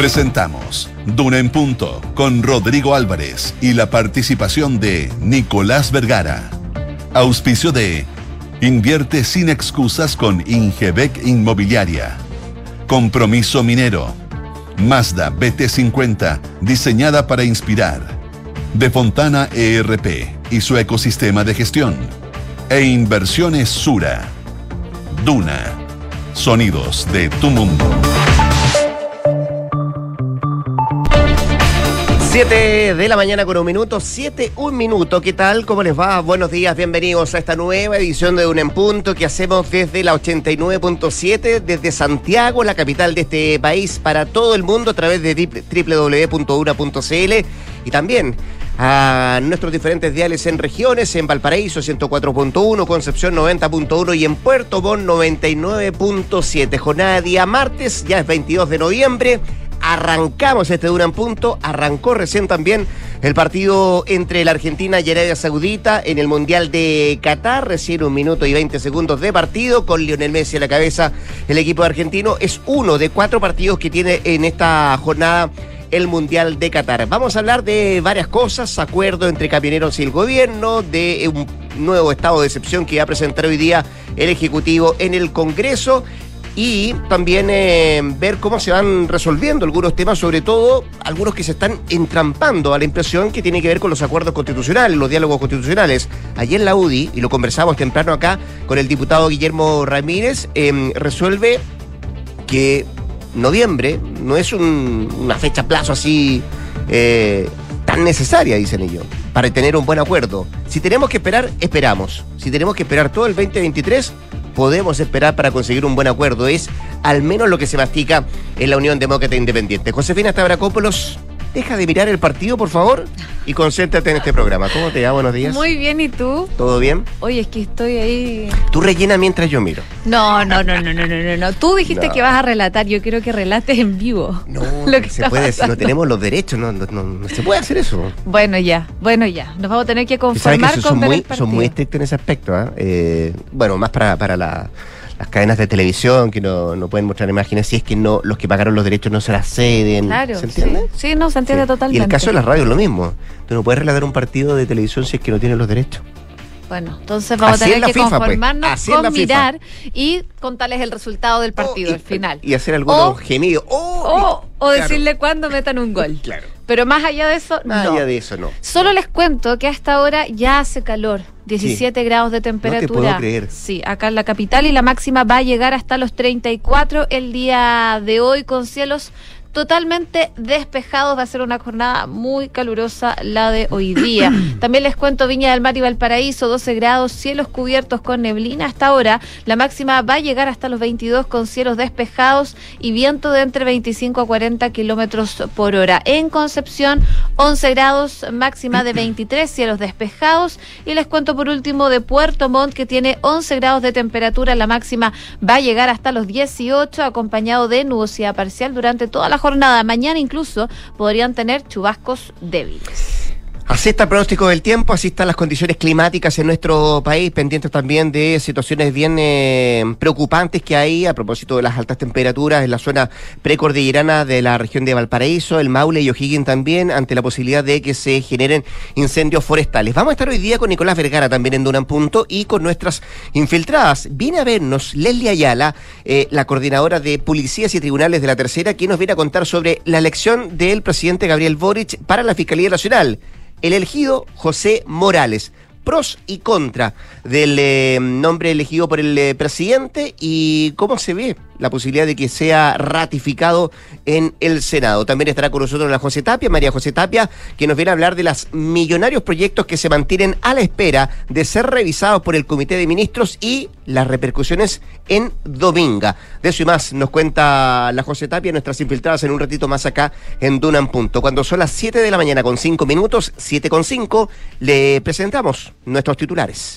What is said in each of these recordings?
Presentamos Duna en Punto con Rodrigo Álvarez y la participación de Nicolás Vergara. Auspicio de Invierte sin excusas con Ingebec Inmobiliaria. Compromiso Minero. Mazda BT50, diseñada para inspirar. De Fontana ERP y su ecosistema de gestión. E Inversiones Sura. Duna. Sonidos de tu mundo. 7 de la mañana con un minuto, 7, un minuto. ¿Qué tal? ¿Cómo les va? Buenos días, bienvenidos a esta nueva edición de Un en Punto que hacemos desde la 89.7, desde Santiago, la capital de este país, para todo el mundo a través de www.una.cl y también a nuestros diferentes diales en regiones, en Valparaíso 104.1, Concepción 90.1 y en Puerto Montt 99.7. Jornada día martes, ya es 22 de noviembre arrancamos este Duran Punto, arrancó recién también el partido entre la Argentina y Arabia Saudita en el Mundial de Qatar, recién un minuto y 20 segundos de partido con Lionel Messi a la cabeza. El equipo argentino es uno de cuatro partidos que tiene en esta jornada el Mundial de Qatar. Vamos a hablar de varias cosas, acuerdo entre camioneros y el gobierno, de un nuevo estado de excepción que va a presentar hoy día el Ejecutivo en el Congreso y también eh, ver cómo se van resolviendo algunos temas, sobre todo algunos que se están entrampando a la impresión que tiene que ver con los acuerdos constitucionales, los diálogos constitucionales. Ayer la UDI, y lo conversamos temprano acá con el diputado Guillermo Ramírez, em, resuelve que noviembre no es una fecha plazo así eh, tan necesaria, dicen ellos, para tener un buen acuerdo. Si tenemos que esperar, esperamos. Si tenemos que esperar todo el 2023, podemos esperar para conseguir un buen acuerdo. Es al menos lo que se mastica en la Unión Demócrata Independiente. Josefina Stavrakopoulos, deja de mirar el partido, por favor, y concéntrate en este programa. ¿Cómo te va? Buenos días. Muy bien, ¿y tú? ¿Todo bien? Oye, es que estoy ahí. Tú rellena mientras yo miro. No, no, no, no, no, no, no. Tú dijiste que vas a relatar. Yo quiero que relates en vivo. No, lo que se puede, si no tenemos los derechos, no, no, se puede hacer eso. Bueno, ya, bueno, ya. Nos vamos a tener que conformar con son muy, son muy estrictos en ese aspecto. ¿ah? ¿eh? bueno, más para, para la las cadenas de televisión que no, no, pueden mostrar imágenes si es que no los que pagaron los derechos no se las ceden. Claro, ¿Se entiende? Sí, no, se entiende totalmente. Y el caso de las radios es lo mismo. Tú no puedes relatar un partido de televisión si es que no tienen los derechos. Bueno, entonces vamos a tener que pues. conformarnos con mirar y contarles el resultado del partido al final. Y hacer algunos gemidos. Oh, o, decirle cuándo metan un gol. Claro. Pero más allá de eso, más allá de eso, no. Solo les cuento que hasta ahora ya hace calor. 17 grados de temperatura. No te puedo creer. Sí, acá en la capital y la máxima va a llegar hasta los 34 el día de hoy con cielos totalmente despejados. Va a ser una jornada muy calurosa la de hoy día. También les cuento Viña del Mar y Valparaíso, 12 grados, cielos cubiertos con neblina hasta ahora. La máxima va a llegar hasta los 22 con cielos despejados y viento de entre 25 a 40 kilómetros por hora. En Concepción, 11 grados, máxima de 23, cielos despejados. Y les cuento por último de Puerto Montt, que tiene 11 grados de temperatura. La máxima va a llegar hasta los 18, acompañado de nubosidad parcial durante toda la jornada. Mañana incluso podrían tener chubascos débiles. Así está el pronóstico del tiempo, así están las condiciones climáticas en nuestro país, pendientes también de situaciones bien eh, preocupantes que hay a propósito de las altas temperaturas en la zona precordillerana de la región de Valparaíso, el Maule y O'Higgins también, ante la posibilidad de que se generen incendios forestales. Vamos a estar hoy día con Nicolás Vergara también en Dunan Punto y con nuestras infiltradas. Viene a vernos Leslie Ayala, eh, la coordinadora de policías y tribunales de la tercera, quien nos viene a contar sobre la elección del presidente Gabriel Boric para la Fiscalía Nacional el elegido José Morales. Pros y contra del eh, nombre elegido por el eh, presidente y cómo se ve la posibilidad de que sea ratificado en el Senado. También estará con nosotros la José Tapia, María José Tapia, que nos viene a hablar de los millonarios proyectos que se mantienen a la espera de ser revisados por el Comité de Ministros y las repercusiones en Dominga. De eso y más nos cuenta la José Tapia, nuestras infiltradas en un ratito más acá en Dunan Punto. Cuando son las 7 de la mañana con 5 minutos, 7 con 5, le presentamos nuestros titulares.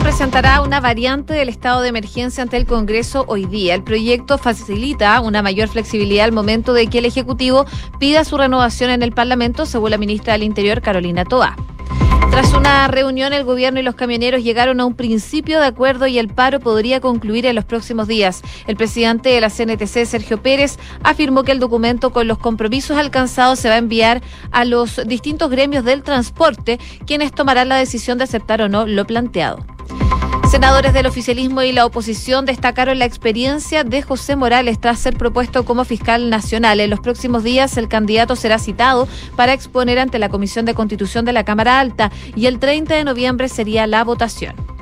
Presentará una variante del estado de emergencia ante el Congreso hoy día. El proyecto facilita una mayor flexibilidad al momento de que el Ejecutivo pida su renovación en el Parlamento, según la ministra del Interior, Carolina Toa. Tras una reunión, el gobierno y los camioneros llegaron a un principio de acuerdo y el paro podría concluir en los próximos días. El presidente de la CNTC, Sergio Pérez, afirmó que el documento con los compromisos alcanzados se va a enviar a los distintos gremios del transporte, quienes tomarán la decisión de aceptar o no lo planteado. Senadores del oficialismo y la oposición destacaron la experiencia de José Morales tras ser propuesto como fiscal nacional. En los próximos días el candidato será citado para exponer ante la Comisión de Constitución de la Cámara Alta y el 30 de noviembre sería la votación.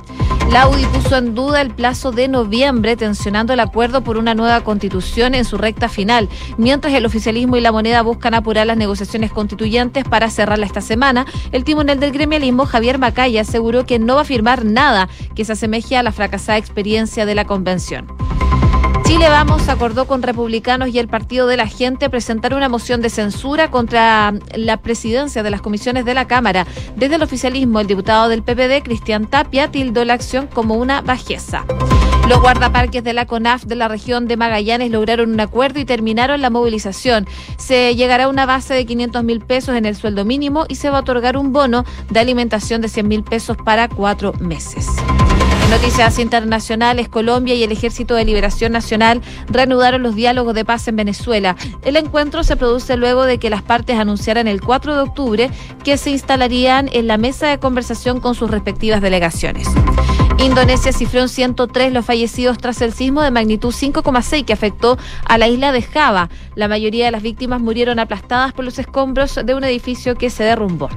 La UDI puso en duda el plazo de noviembre, tensionando el acuerdo por una nueva constitución en su recta final, mientras el oficialismo y la moneda buscan apurar las negociaciones constituyentes para cerrarla esta semana. El timonel del gremialismo, Javier Macaya, aseguró que no va a firmar nada que se asemeje a la fracasada experiencia de la convención. Chile Vamos acordó con republicanos y el Partido de la Gente presentar una moción de censura contra la presidencia de las comisiones de la Cámara. Desde el oficialismo, el diputado del PPD, Cristian Tapia, tildó la acción como una bajeza. Los guardaparques de la CONAF de la región de Magallanes lograron un acuerdo y terminaron la movilización. Se llegará a una base de 500 mil pesos en el sueldo mínimo y se va a otorgar un bono de alimentación de 100 mil pesos para cuatro meses. Noticias internacionales, Colombia y el Ejército de Liberación Nacional reanudaron los diálogos de paz en Venezuela. El encuentro se produce luego de que las partes anunciaran el 4 de octubre que se instalarían en la mesa de conversación con sus respectivas delegaciones. Indonesia cifró en 103 los fallecidos tras el sismo de magnitud 5,6 que afectó a la isla de Java. La mayoría de las víctimas murieron aplastadas por los escombros de un edificio que se derrumbó.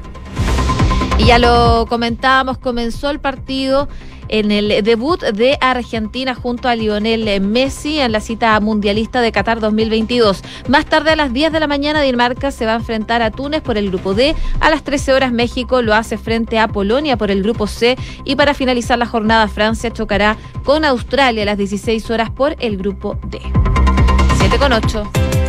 Y ya lo comentábamos, comenzó el partido en el debut de Argentina junto a Lionel Messi en la cita mundialista de Qatar 2022. Más tarde a las 10 de la mañana Dinamarca se va a enfrentar a Túnez por el grupo D. A las 13 horas México lo hace frente a Polonia por el grupo C y para finalizar la jornada Francia chocará con Australia a las 16 horas por el grupo D. 7 con 8.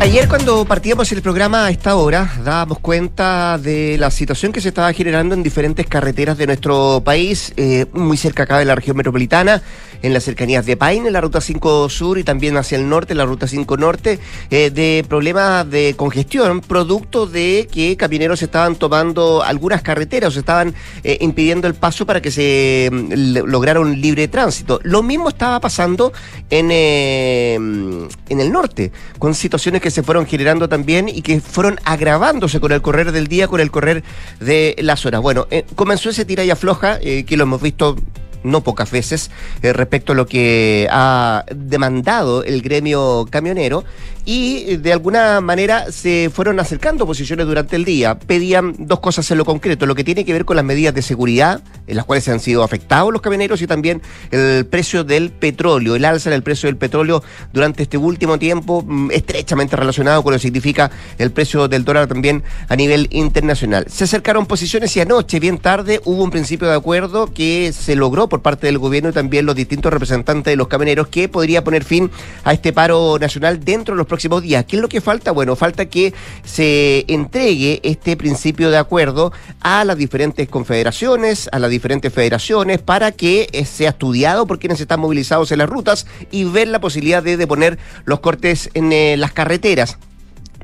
Ayer cuando partíamos el programa a esta hora dábamos cuenta de la situación que se estaba generando en diferentes carreteras de nuestro país, eh, muy cerca acá de la región metropolitana, en las cercanías de Paine, en la ruta 5 sur y también hacia el norte, en la ruta 5 norte, eh, de problemas de congestión, producto de que camioneros estaban tomando algunas carreteras, o estaban eh, impidiendo el paso para que se mm, lograra un libre tránsito. Lo mismo estaba pasando en, en el norte, con situaciones que se fueron generando también y que fueron agravándose con el correr del día, con el correr de las horas. Bueno, eh, comenzó ese tira y afloja, eh, que lo hemos visto no pocas veces, eh, respecto a lo que ha demandado el gremio camionero y de alguna manera se fueron acercando posiciones durante el día. Pedían dos cosas en lo concreto, lo que tiene que ver con las medidas de seguridad en las cuales se han sido afectados los camioneros y también el precio del petróleo, el alza del precio del petróleo durante este último tiempo mm, estrechamente relacionado con lo que significa el precio del dólar también a nivel internacional. Se acercaron posiciones y anoche, bien tarde, hubo un principio de acuerdo que se logró por parte del gobierno y también los distintos representantes de los camioneros que podría poner fin a este paro nacional dentro de los próximos días. ¿Qué es lo que falta? Bueno, falta que se entregue este principio de acuerdo a las diferentes confederaciones, a las diferentes federaciones, para que eh, sea estudiado por quienes están movilizados en las rutas y ver la posibilidad de, de poner los cortes en eh, las carreteras.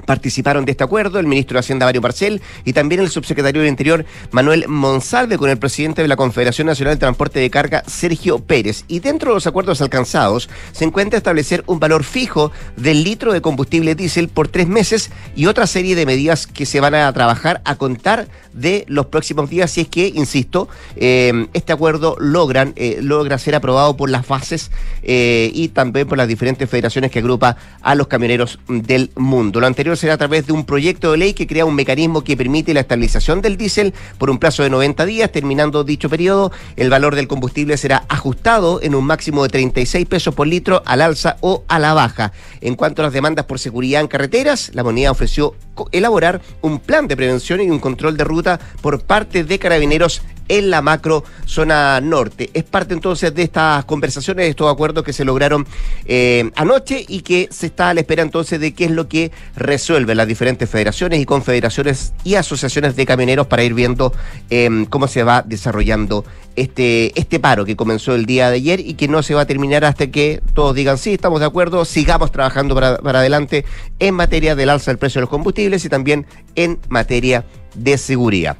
Participaron de este acuerdo el ministro de Hacienda Mario Marcel y también el subsecretario del Interior Manuel Monsalve con el presidente de la Confederación Nacional de Transporte de Carga Sergio Pérez. Y dentro de los acuerdos alcanzados se encuentra establecer un valor fijo del litro de combustible diésel por tres meses y otra serie de medidas que se van a trabajar a contar de los próximos días si es que, insisto, eh, este acuerdo logran, eh, logra ser aprobado por las bases eh, y también por las diferentes federaciones que agrupa a los camioneros del mundo. Lo anterior será a través de un proyecto de ley que crea un mecanismo que permite la estabilización del diésel por un plazo de 90 días. Terminando dicho periodo, el valor del combustible será ajustado en un máximo de 36 pesos por litro al alza o a la baja. En cuanto a las demandas por seguridad en carreteras, la moneda ofreció elaborar un plan de prevención y un control de ruta por parte de carabineros en la macro zona norte. Es parte entonces de estas conversaciones, de estos acuerdos que se lograron eh, anoche y que se está a la espera entonces de qué es lo que resuelven las diferentes federaciones y confederaciones y asociaciones de camioneros para ir viendo em, cómo se va desarrollando este, este paro que comenzó el día de ayer y que no se va a terminar hasta que todos digan sí, estamos de acuerdo, sigamos trabajando para, para adelante en materia del alza del precio de los combustibles y también en materia de seguridad.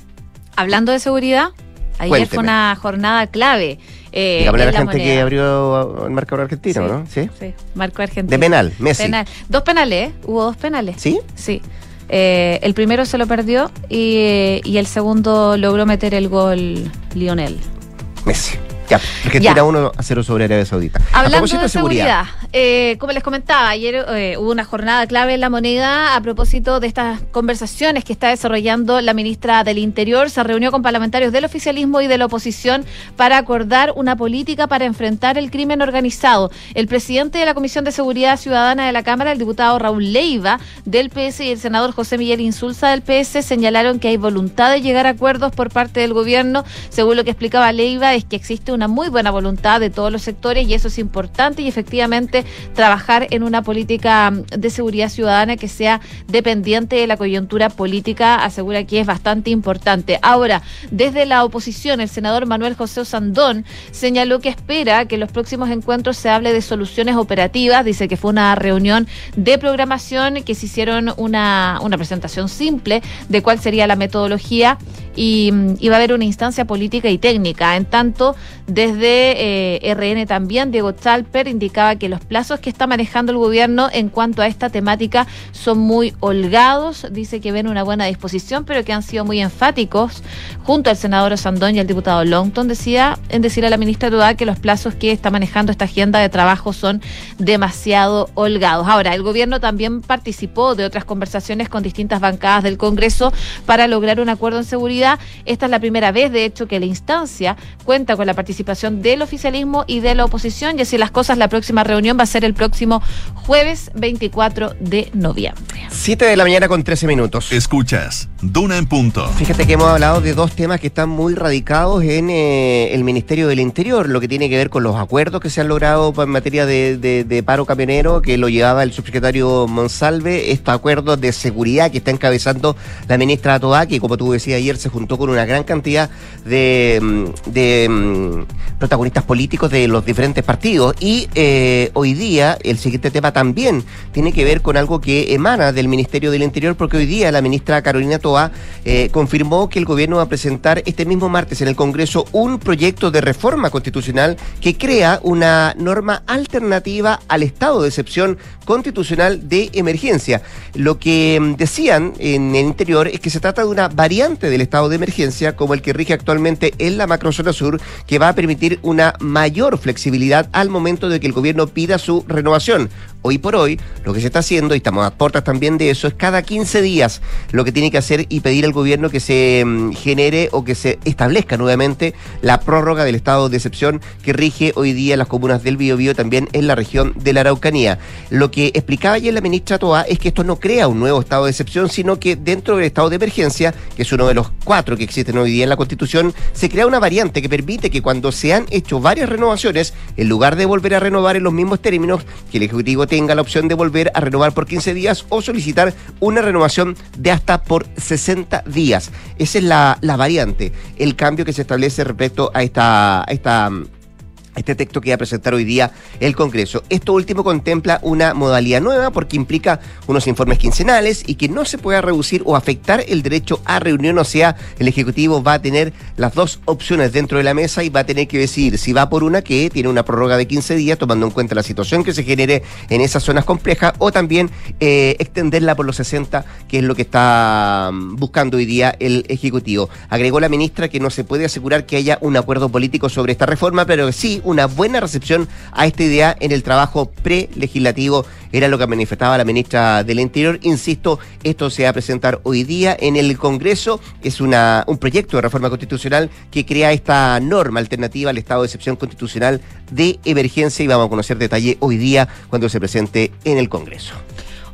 Hablando de seguridad, ayer Cuénteme. fue una jornada clave. Eh, a la gente que moneda. abrió el marcador argentino, ¿no? ¿Sí? Sí, marco argentino. De penal, Messi. Penal. Dos penales, ¿eh? Hubo dos penales. ¿Sí? Sí. Eh, el primero se lo perdió y, y el segundo logró meter el gol Lionel. Messi. Ya, Argentina Ya. 1 a 0 sobre Arabia Saudita. Hablando de seguridad, eh, como les comentaba, ayer eh, hubo una jornada clave en la moneda a propósito de estas conversaciones que está desarrollando la ministra del Interior. Se reunió con parlamentarios del oficialismo y de la oposición para acordar una política para enfrentar el crimen organizado. El presidente de la Comisión de Seguridad Ciudadana de la Cámara, el diputado Raúl Leiva del PS y el senador José Miguel Insulza del PS señalaron que hay voluntad de llegar a acuerdos por parte del gobierno. Según lo que explicaba Leiva, es que existe una muy buena voluntad de todos los sectores y eso es importante y efectivamente trabajar en una política mm, de seguridad ciudadana que sea dependiente de la coyuntura política, asegura que es bastante importante. Ahora, desde la oposición, el senador Manuel José Osandón señaló que espera que en los próximos encuentros se hable de soluciones operativas. Dice que fue una reunión de programación que se hicieron una, una presentación simple de cuál sería la metodología y, mm, y va a haber una instancia política y técnica. En tanto, desde eh, RN también, Diego Chalper indicaba que los plazos que está manejando el gobierno en cuanto a esta temática son muy holgados. Dice que ven una buena disposición, pero que han sido muy enfáticos junto al senador Osandón y al diputado Longton, decía en decir a la ministra Dudá que los plazos que está manejando esta agenda de trabajo son demasiado holgados. Ahora, el gobierno también participó de otras conversaciones con distintas bancadas del Congreso para lograr un acuerdo en seguridad. Esta es la primera vez, de hecho, que la instancia cuenta con la participación del oficialismo y de la oposición. Y así las cosas, la próxima reunión va a ser el próximo jueves 24 de noviembre. 7 de la mañana con 13 minutos. Escuchas Duna en punto. Fíjate que hemos hablado de dos temas que están muy radicados en eh, el Ministerio del Interior, lo que tiene que ver con los acuerdos que se han logrado en materia de, de- de paro camionero, que lo llevaba el subsecretario Monsalve, estos acuerdos de seguridad que está encabezando la ministra Toá, que como tú decías ayer se juntó con una gran cantidad de, mm, mm, protagonistas políticos de los diferentes partidos. Y eh, hoy día el siguiente tema también tiene que ver con algo que emana del Ministerio del Interior, porque hoy día la ministra Carolina Toá eh, confirmó que el gobierno va a presentar este mismo martes en el Congreso un proyecto de reforma constitucional que crea una norma alternativa al estado de excepción constitucional de emergencia. Lo que mm, decían en el interior es que se trata de una variante del estado de emergencia como el que rige actualmente en la macrozona sur, que va a permitir una mayor flexibilidad al momento de que el gobierno pida su renovación. Hoy por hoy, lo que se está haciendo, y estamos a puertas también de eso, es cada 15 días lo que tiene que hacer y pedir al gobierno que se mm, genere o que se establezca nuevamente la prórroga del estado de excepción que rige hoy día las comunas del Biobío, también en la región de la Araucanía. Lo que explicaba ayer la ministra Toa es que esto no crea un nuevo estado de excepción, sino que dentro del estado de emergencia, que es uno de los cuatro que existen hoy día en la Constitución, se crea una variante que permite que cuando se han hecho varias renovaciones, en lugar de volver a renovar en los mismos términos, que el Ejecutivo tenga la opción de volver a renovar por 15 días o solicitar una renovación de hasta por 60 días. Esa es la, la variante, el cambio que se establece respecto a esta, a esta este texto que va a presentar hoy día el Congreso. Esto último contempla una modalidad nueva porque implica unos informes quincenales y que no se pueda reducir o afectar el derecho a reunión, o sea, el Ejecutivo va a tener las dos opciones dentro de la mesa y va a tener que decidir si va por una que tiene una prórroga de 15 días, tomando en cuenta la situación que se genere en esas zonas complejas, o también eh, extenderla por los 60, que es lo que está mm, buscando hoy día el Ejecutivo. Agregó la ministra que no se puede asegurar que haya un acuerdo político sobre esta reforma, pero sí una buena recepción a esta idea en el trabajo prelegislativo, era lo que manifestaba la ministra del Interior. Insisto, esto se va a presentar hoy día en el Congreso, es una, un proyecto de reforma constitucional que crea esta norma alternativa al estado de excepción constitucional de emergencia y vamos a conocer detalle hoy día cuando se presente en el Congreso.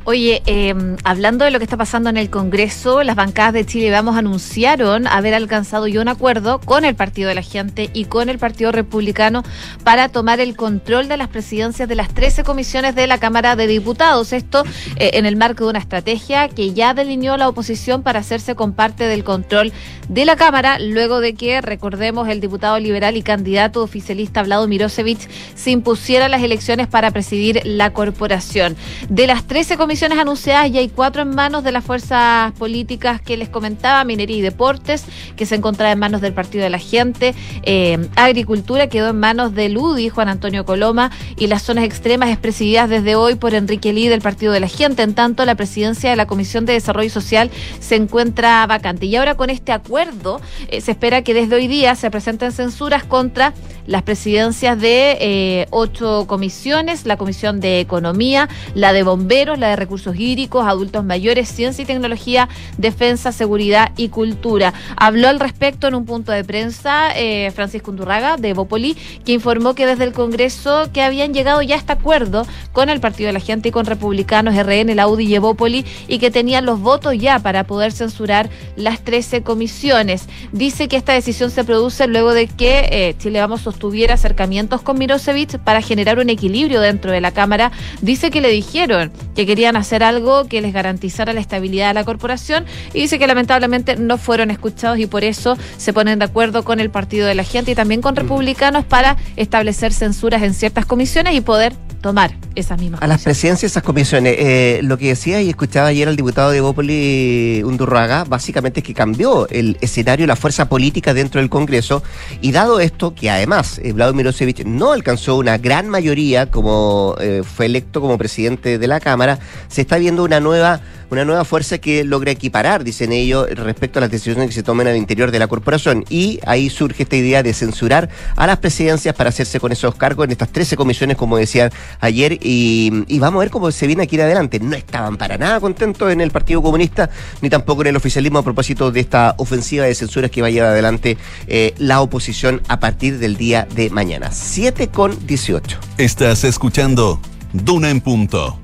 Oye, eh, hablando de lo que está pasando en el Congreso, las bancadas de Chile Vamos anunciaron haber alcanzado ya un acuerdo con el Partido de la Gente y con el Partido Republicano para tomar el control de las presidencias de las 13 comisiones de la Cámara de Diputados. Esto eh, en el marco de una estrategia que ya delineó la oposición para hacerse con parte del control de la Cámara, luego de que, recordemos, el diputado liberal y candidato oficialista Vlado Mirosevich se impusiera las elecciones para presidir la corporación. De las 13 comisiones comisiones anunciadas y hay cuatro en manos de las fuerzas políticas que les comentaba, Minería y Deportes, que se encontraba en manos del Partido de la Gente, eh, Agricultura quedó en manos de Ludi, Juan Antonio Coloma, y las zonas extremas es presididas desde hoy por Enrique Lee del Partido de la Gente. En tanto, la presidencia de la Comisión de Desarrollo Social se encuentra vacante. Y ahora con este acuerdo eh, se espera que desde hoy día se presenten censuras contra las presidencias de eh, ocho comisiones, la Comisión de Economía, la de Bomberos, la de Recursos Hídricos, Adultos Mayores, Ciencia y Tecnología, Defensa, Seguridad y Cultura. Habló al respecto en un punto de prensa eh, Francisco Undurraga de Bopoli, que informó que desde el Congreso que habían llegado ya a este acuerdo con el Partido de la Gente y con Republicanos, RN, la UDI y Evópoli y que tenían los votos ya para poder censurar las 13 comisiones. Dice que esta decisión se produce luego de que eh, Chile Vamos tuviera acercamientos con Mirosevic para generar un equilibrio dentro de la Cámara. Dice que le dijeron que querían hacer algo que les garantizara la estabilidad de la corporación y dice que lamentablemente no fueron escuchados y por eso se ponen de acuerdo con el Partido de la Gente y también con republicanos para establecer censuras en ciertas comisiones y poder tomar esas mismas. A las presidencias esas comisiones, eh, lo que decía y escuchaba ayer al diputado de Bópoli Undurraga, básicamente es que cambió el escenario, la fuerza política dentro del Congreso, y dado esto, que además eh, Vladimir Mirosevic no alcanzó una gran mayoría como eh, fue electo como presidente de la Cámara, se está viendo una nueva una nueva fuerza que logra equiparar, dicen ellos, respecto a las decisiones que se tomen al interior de la corporación. Y ahí surge esta idea de censurar a las presidencias para hacerse con esos cargos en estas 13 comisiones, como decían ayer. Y, vamos a ver cómo se viene aquí adelante. No estaban para nada contentos en el Partido Comunista, ni tampoco en el oficialismo a propósito de esta ofensiva de censuras que va a llevar adelante eh, la oposición a partir del día de mañana. 7 con 18. Estás escuchando Duna en Punto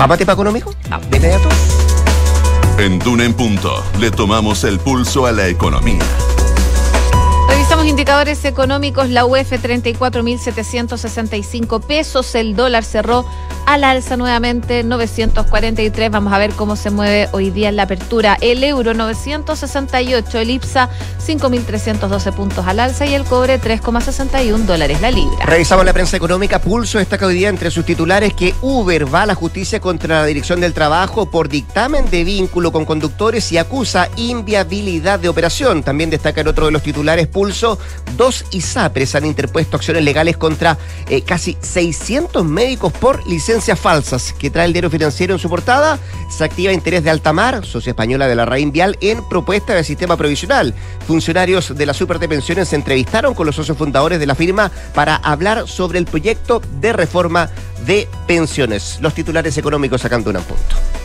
¿Vamos a tema económico? Vamos, de inmediato. En Duna en Punto le tomamos el pulso a la economía. Revisamos indicadores económicos. La UF 34.765 pesos. El dólar cerró al alza nuevamente 943. Vamos a ver cómo se mueve hoy día en la apertura. El euro 968, el IPSA 5.312 puntos al alza y el cobre 3,61 dólares la libra. Revisamos la prensa económica. Pulso destaca hoy día entre sus titulares que Uber va a la justicia contra la Dirección del Trabajo por dictamen de vínculo con conductores y acusa inviabilidad de operación. También destaca en otro de los titulares Pulso, dos ISAPRES han interpuesto acciones legales contra eh, casi 600 médicos por licencia falsas que trae el diario financiero en su portada, se activa interés de Altamar, socia española de la Raín Vial, en propuesta del sistema provisional. Funcionarios de la Super de Pensiones se entrevistaron con los socios fundadores de la firma para hablar sobre el proyecto de reforma de pensiones. Los titulares económicos sacando un punto.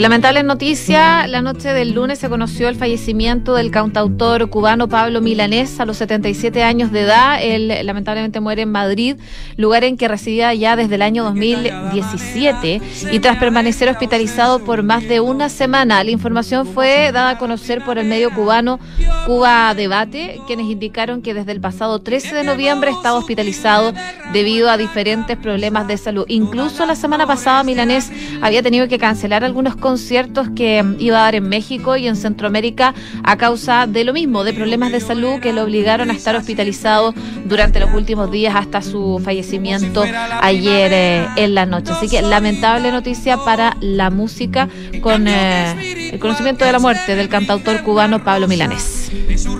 Lamentable noticia, la noche del lunes se conoció el fallecimiento del cantautor cubano Pablo Milanés a los 77 años de edad. Él lamentablemente muere en Madrid, lugar en que residía ya desde el año 2017 y tras permanecer hospitalizado por más de una semana. La información fue dada a conocer por el medio cubano Cuba Debate, quienes indicaron que desde el pasado 13 de noviembre estaba hospitalizado debido a diferentes problemas de salud. Incluso la semana pasada Milanés había tenido que cancelar algunos conciertos que iba a dar en México y en Centroamérica a causa de lo mismo, de problemas de salud que lo obligaron a estar hospitalizado durante los últimos días hasta su fallecimiento ayer eh, en la noche. Así que lamentable noticia para la música con eh, el conocimiento de la muerte del cantautor cubano Pablo Milanés.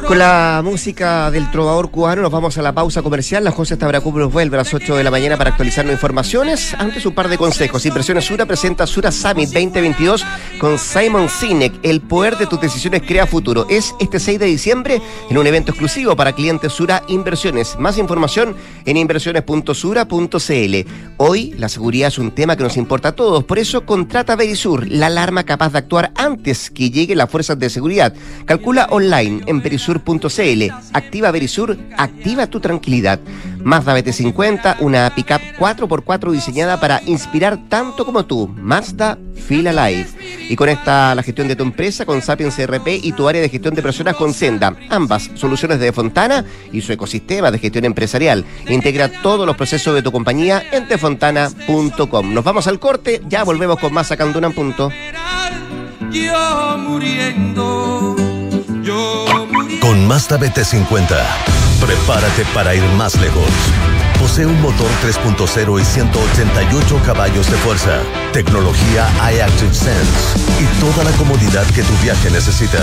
Con la música del trovador cubano nos vamos a la pausa comercial. La José Tabracú nos vuelve a las 8 de la mañana para actualizarnos informaciones. Antes un par de consejos. Impresiones Sura presenta Sura Summit 2021 con Simon Sinek. El poder de tus decisiones crea futuro. Es este 6 de diciembre en un evento exclusivo para clientes Sura Inversiones. Más información en inversiones.sura.cl. Hoy la seguridad es un tema que nos importa a todos. Por eso contrata Verisur, la alarma capaz de actuar antes que lleguen las fuerzas de seguridad. Calcula online en verisur.cl. Activa Verisur, activa tu tranquilidad. Mazda BT50, una pickup 4x4 diseñada para inspirar tanto como tú. Mazda Feel Alive. Y conecta la gestión de tu empresa con Sapiens CRP y tu área de gestión de personas con Senda. Ambas soluciones de Fontana y su ecosistema de gestión empresarial. Integra todos los procesos de tu compañía en tefontana.com. Nos vamos al corte, ya volvemos con más sacando un punto. Con Mazda BT50, prepárate para ir más lejos Posee un motor 3.0 y 188 caballos de fuerza, tecnología iActive Sense y toda la comodidad que tu viaje necesita.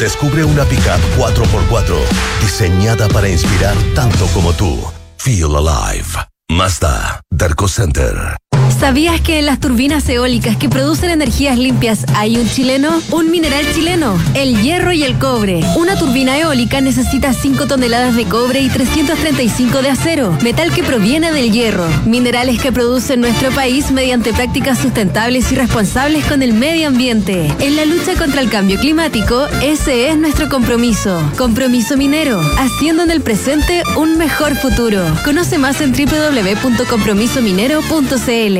Descubre una pickup 4x4 diseñada para inspirar tanto como tú. Feel alive. Mazda, Darko Center. ¿Sabías que en las turbinas eólicas que producen energías limpias hay un chileno? Un mineral chileno, el hierro y el cobre. Una turbina eólica necesita 5 toneladas de cobre y 335 de acero, metal que proviene del hierro. Minerales que produce nuestro país mediante prácticas sustentables y responsables con el medio ambiente. En la lucha contra el cambio climático, ese es nuestro compromiso. Compromiso minero, haciendo en el presente un mejor futuro. Conoce más en www.compromisominero.cl.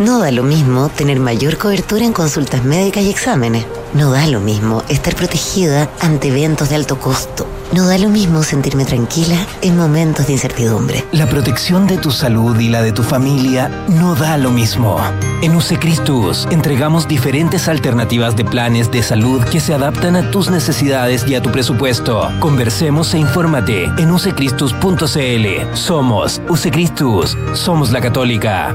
No da lo mismo tener mayor cobertura en consultas médicas y exámenes. No da lo mismo estar protegida ante eventos de alto costo. No da lo mismo sentirme tranquila en momentos de incertidumbre. La protección de tu salud y la de tu familia no da lo mismo. En Usecristus entregamos diferentes alternativas de planes de salud que se adaptan a tus necesidades y a tu presupuesto. Conversemos e infórmate en usecristus.cl. Somos Usecristus. Somos la Católica.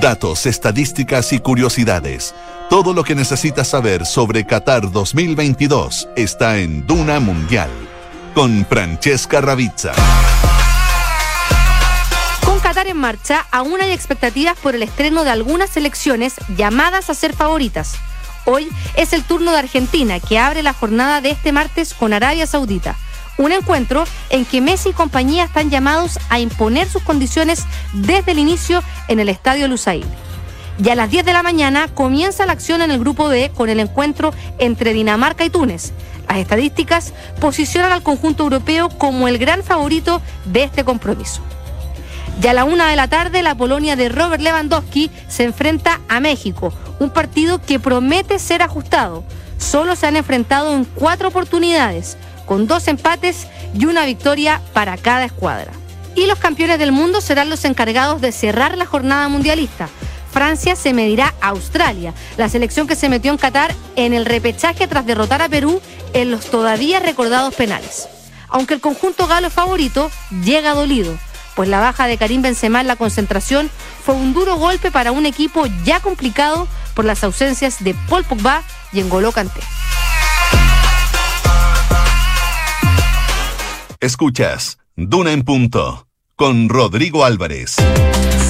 Datos, estadísticas y curiosidades. Todo lo que necesitas saber sobre Qatar 2022 está en Duna Mundial con Francesca Ravizza. Con Qatar en marcha, aún hay expectativas por el estreno de algunas selecciones llamadas a ser favoritas. Hoy es el turno de Argentina, que abre la jornada de este martes con Arabia Saudita. Un encuentro en que Messi y compañía están llamados a imponer sus condiciones desde el inicio en el Estadio Lusail. Y a las 10 de la mañana comienza la acción en el grupo B con el encuentro entre Dinamarca y Túnez. Las estadísticas posicionan al conjunto europeo como el gran favorito de este compromiso. Y a la una de la tarde, la Polonia de Robert Lewandowski se enfrenta a México, un partido que promete ser ajustado. Solo se han enfrentado en cuatro oportunidades con dos empates y una victoria para cada escuadra. Y los campeones del mundo serán los encargados de cerrar la jornada mundialista. Francia se medirá a Australia, la selección que se metió en Qatar en el repechaje tras derrotar a Perú en los todavía recordados penales. Aunque el conjunto galo favorito llega dolido. pues la baja de Karim Benzema en la concentración fue un duro golpe para un equipo ya complicado por las ausencias de Paul Pogba y N'Golo Kanté. Escuchas Duna en punto con Rodrigo Álvarez.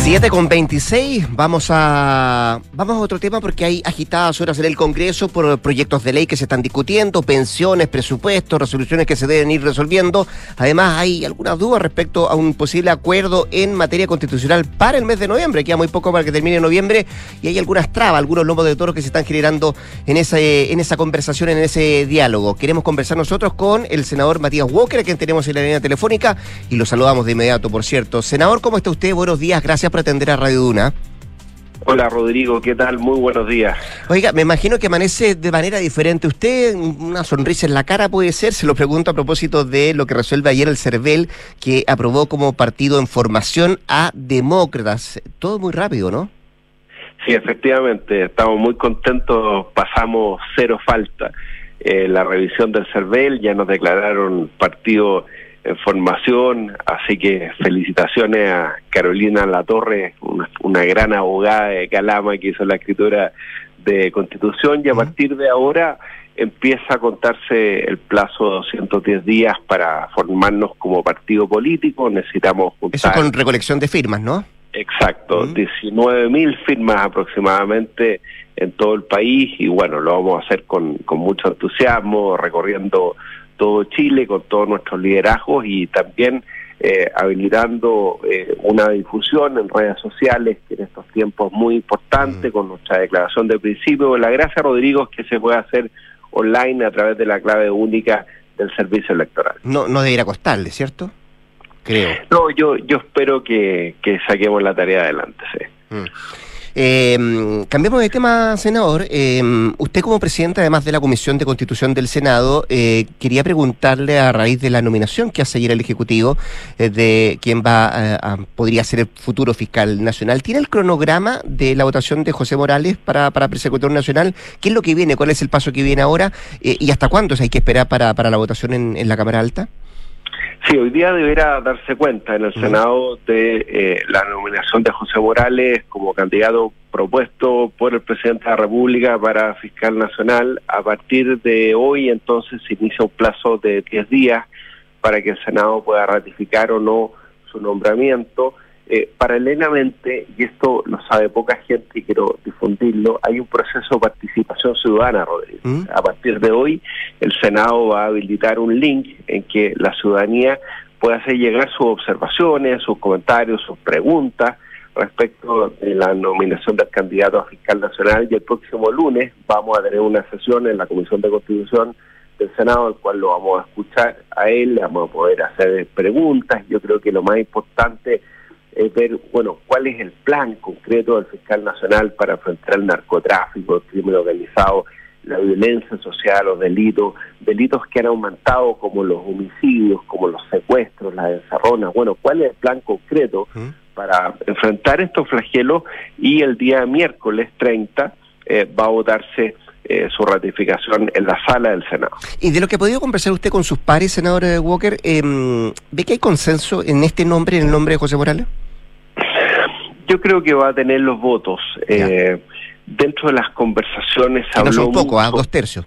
7 con 26, vamos a, vamos a otro tema porque hay agitadas horas en el Congreso por proyectos de ley que se están discutiendo, pensiones, presupuestos, resoluciones que se deben ir resolviendo. Además, hay algunas dudas respecto a un posible acuerdo en materia constitucional para el mes de noviembre. Queda muy poco para que termine noviembre y hay algunas trabas, algunos lomos de toro que se están generando en, ese, en esa conversación, en ese diálogo. Queremos conversar nosotros con el senador Matías Walker, a quien tenemos en la línea telefónica y lo saludamos de inmediato, por cierto. Senador, ¿cómo está usted? Buenos días, gracias por atender a Radio Duna. Hola Rodrigo, ¿qué tal? Muy buenos días. Oiga, me imagino que amanece de manera diferente. ¿Usted una sonrisa en la cara puede ser? Se lo pregunto a propósito de lo que resuelve ayer el CERVEL, que aprobó como partido en formación a demócratas. Todo muy rápido, ¿no? Sí, efectivamente, estamos muy contentos, pasamos cero falta. Eh, la revisión del CERVEL, ya nos declararon partido en formación, así que felicitaciones a Carolina Latorre, una, una gran abogada de Calama que hizo la escritura de constitución y a partir de ahora empieza a contarse el plazo de 210 días para formarnos como partido político, necesitamos juntar... Eso con recolección de firmas, ¿no? Exacto, 19 mil firmas aproximadamente en todo el país y bueno, lo vamos a hacer con, con mucho entusiasmo, recorriendo todo Chile, con todos nuestros liderazgos y también eh, habilitando eh, una difusión en redes sociales, que en estos tiempos muy importante, con nuestra declaración de principio. La gracia, Rodrigo, es que se puede hacer online a través de la clave única del servicio electoral. No, no debería costarle, ¿cierto? Creo. No, yo, yo espero que, que saquemos la tarea adelante, sí. Eh, cambiemos de tema, senador. Eh, usted como presidente, además de la Comisión de Constitución del Senado, eh, quería preguntarle a raíz de la nominación que hace ayer el Ejecutivo eh, de quién va a, podría ser el futuro fiscal nacional. ¿Tiene el cronograma de la votación de José Morales para, para persecutor nacional? ¿Qué es lo que viene? ¿Cuál es el paso que viene ahora? Eh, ¿Y hasta cuándo hay que esperar para, para la votación en la Cámara Alta? Sí, hoy día deberá darse cuenta en el Senado de eh, la nominación de José Morales como candidato propuesto por el presidente de la República para fiscal nacional. A partir de hoy, entonces, se inicia un plazo de 10 días para que el Senado pueda ratificar o no su nombramiento. Eh, paralelamente, y esto lo sabe poca gente y quiero difundirlo, hay un proceso de participación ciudadana, Rodrigo. A partir de hoy, el Senado va a habilitar un link en que la ciudadanía puede hacer llegar sus observaciones, sus comentarios, sus preguntas respecto de la nominación del candidato a fiscal nacional y el próximo lunes vamos a tener una sesión en la Comisión de Constitución del Senado, el cual lo vamos a escuchar a él, le vamos a poder hacer preguntas. Yo creo que lo más importante es ver, bueno, cuál es el plan concreto del fiscal nacional para enfrentar el narcotráfico, el crimen organizado, la violencia social, los delitos, delitos que han aumentado como los homicidios, como los secuestros, las encerronas. Bueno, ¿cuál es el plan concreto para enfrentar estos flagelos? Y el día miércoles 30 eh, va a votarse eh, su ratificación en la sala del Senado. Y de lo que ha podido conversar usted con sus pares, senador Walker, eh, ¿ve que hay consenso en este nombre, en el nombre de José Morales? Yo creo que va a tener los votos. Eh, dentro de las conversaciones se habló. No son poco, a dos tercios.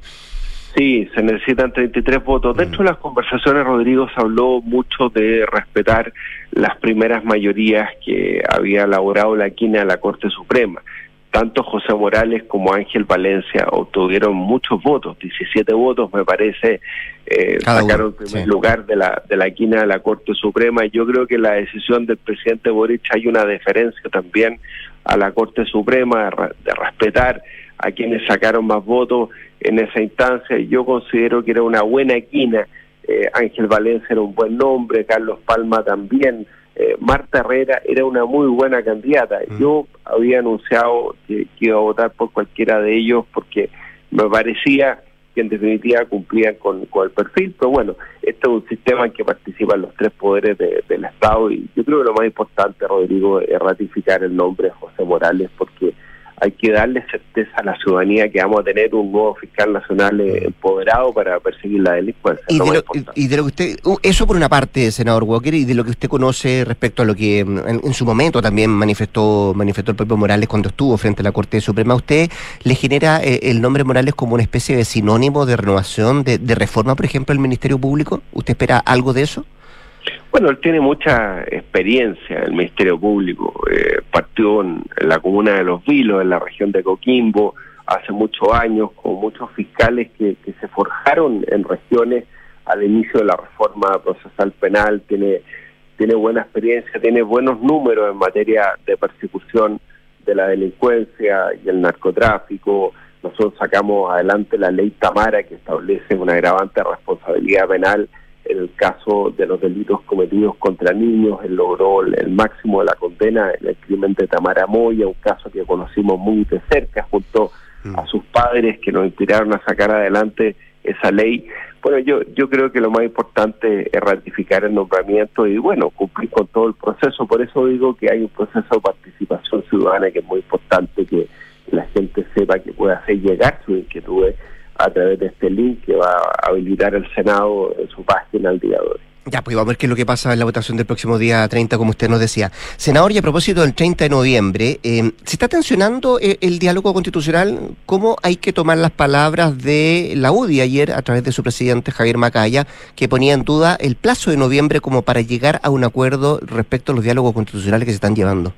Sí, se necesitan 33 votos. Dentro de las conversaciones, Rodrigo, se habló mucho de respetar las primeras mayorías que había elaborado la quina de la Corte Suprema. Tanto José Morales como Ángel Valencia obtuvieron muchos votos, 17 votos me parece, eh, sacaron el primer lugar de la, de la quina de la Corte Suprema. Yo creo que la decisión del presidente Boric hay una deferencia también a la Corte Suprema de, respetar a quienes sacaron más votos en esa instancia. Yo considero que era una buena quina. Eh, Ángel Valencia era un buen nombre, Carlos Palma también. Eh, Marta Herrera era una muy buena candidata. Yo había anunciado que, iba a votar por cualquiera de ellos porque me parecía que en definitiva cumplían con, el perfil, pero bueno, este es un sistema en que participan los tres poderes del Estado y yo creo que lo más importante, Rodrigo, es ratificar el nombre de José Morales porque hay que darle certeza a la ciudadanía que vamos a tener un nuevo fiscal nacional eh, empoderado para perseguir la delincuencia. Y, de lo, y de lo, que usted, eso por una parte, senador Walker, y de lo que usted conoce respecto a lo que mm, en, su momento también manifestó manifestó el propio Morales cuando estuvo frente a la Corte Suprema, ¿usted le genera eh, el nombre Morales como una especie de sinónimo de renovación, de, de reforma, por ejemplo, del Ministerio Público? ¿Usted espera algo de eso? Bueno, él tiene mucha experiencia en el Ministerio Público. Eh, partió en, la comuna de Los Vilos, en la región de Coquimbo, hace muchos años, con muchos fiscales que, se forjaron en regiones al inicio de la reforma procesal penal. Tiene, tiene buena experiencia, tiene buenos números en materia de persecución de la delincuencia y el narcotráfico. Nosotros sacamos adelante la ley Tamara que establece una agravante responsabilidad penal en el caso de los delitos cometidos contra niños, él logró el máximo de la condena en el crimen de Tamara Moya, un caso que conocimos muy de cerca junto a sus padres que nos inspiraron a sacar adelante esa ley. Bueno, yo, yo creo que lo más importante es ratificar el nombramiento y, bueno, cumplir con todo el proceso. Por eso digo que hay un proceso de participación ciudadana que es muy importante que la gente sepa que puede hacer llegar sus inquietudes a través de este link que va a habilitar el Senado en su página al día de hoy. Ya, pues vamos a ver qué es lo que pasa en la votación del próximo día 30, como usted nos decía. Senador, y a propósito del 30 de noviembre, eh, ¿se está tensionando el, el, diálogo constitucional? ¿Cómo hay que tomar las palabras de la UDI ayer a través de su presidente Javier Macaya, que ponía en duda el plazo de noviembre como para llegar a un acuerdo respecto a los diálogos constitucionales que se están llevando?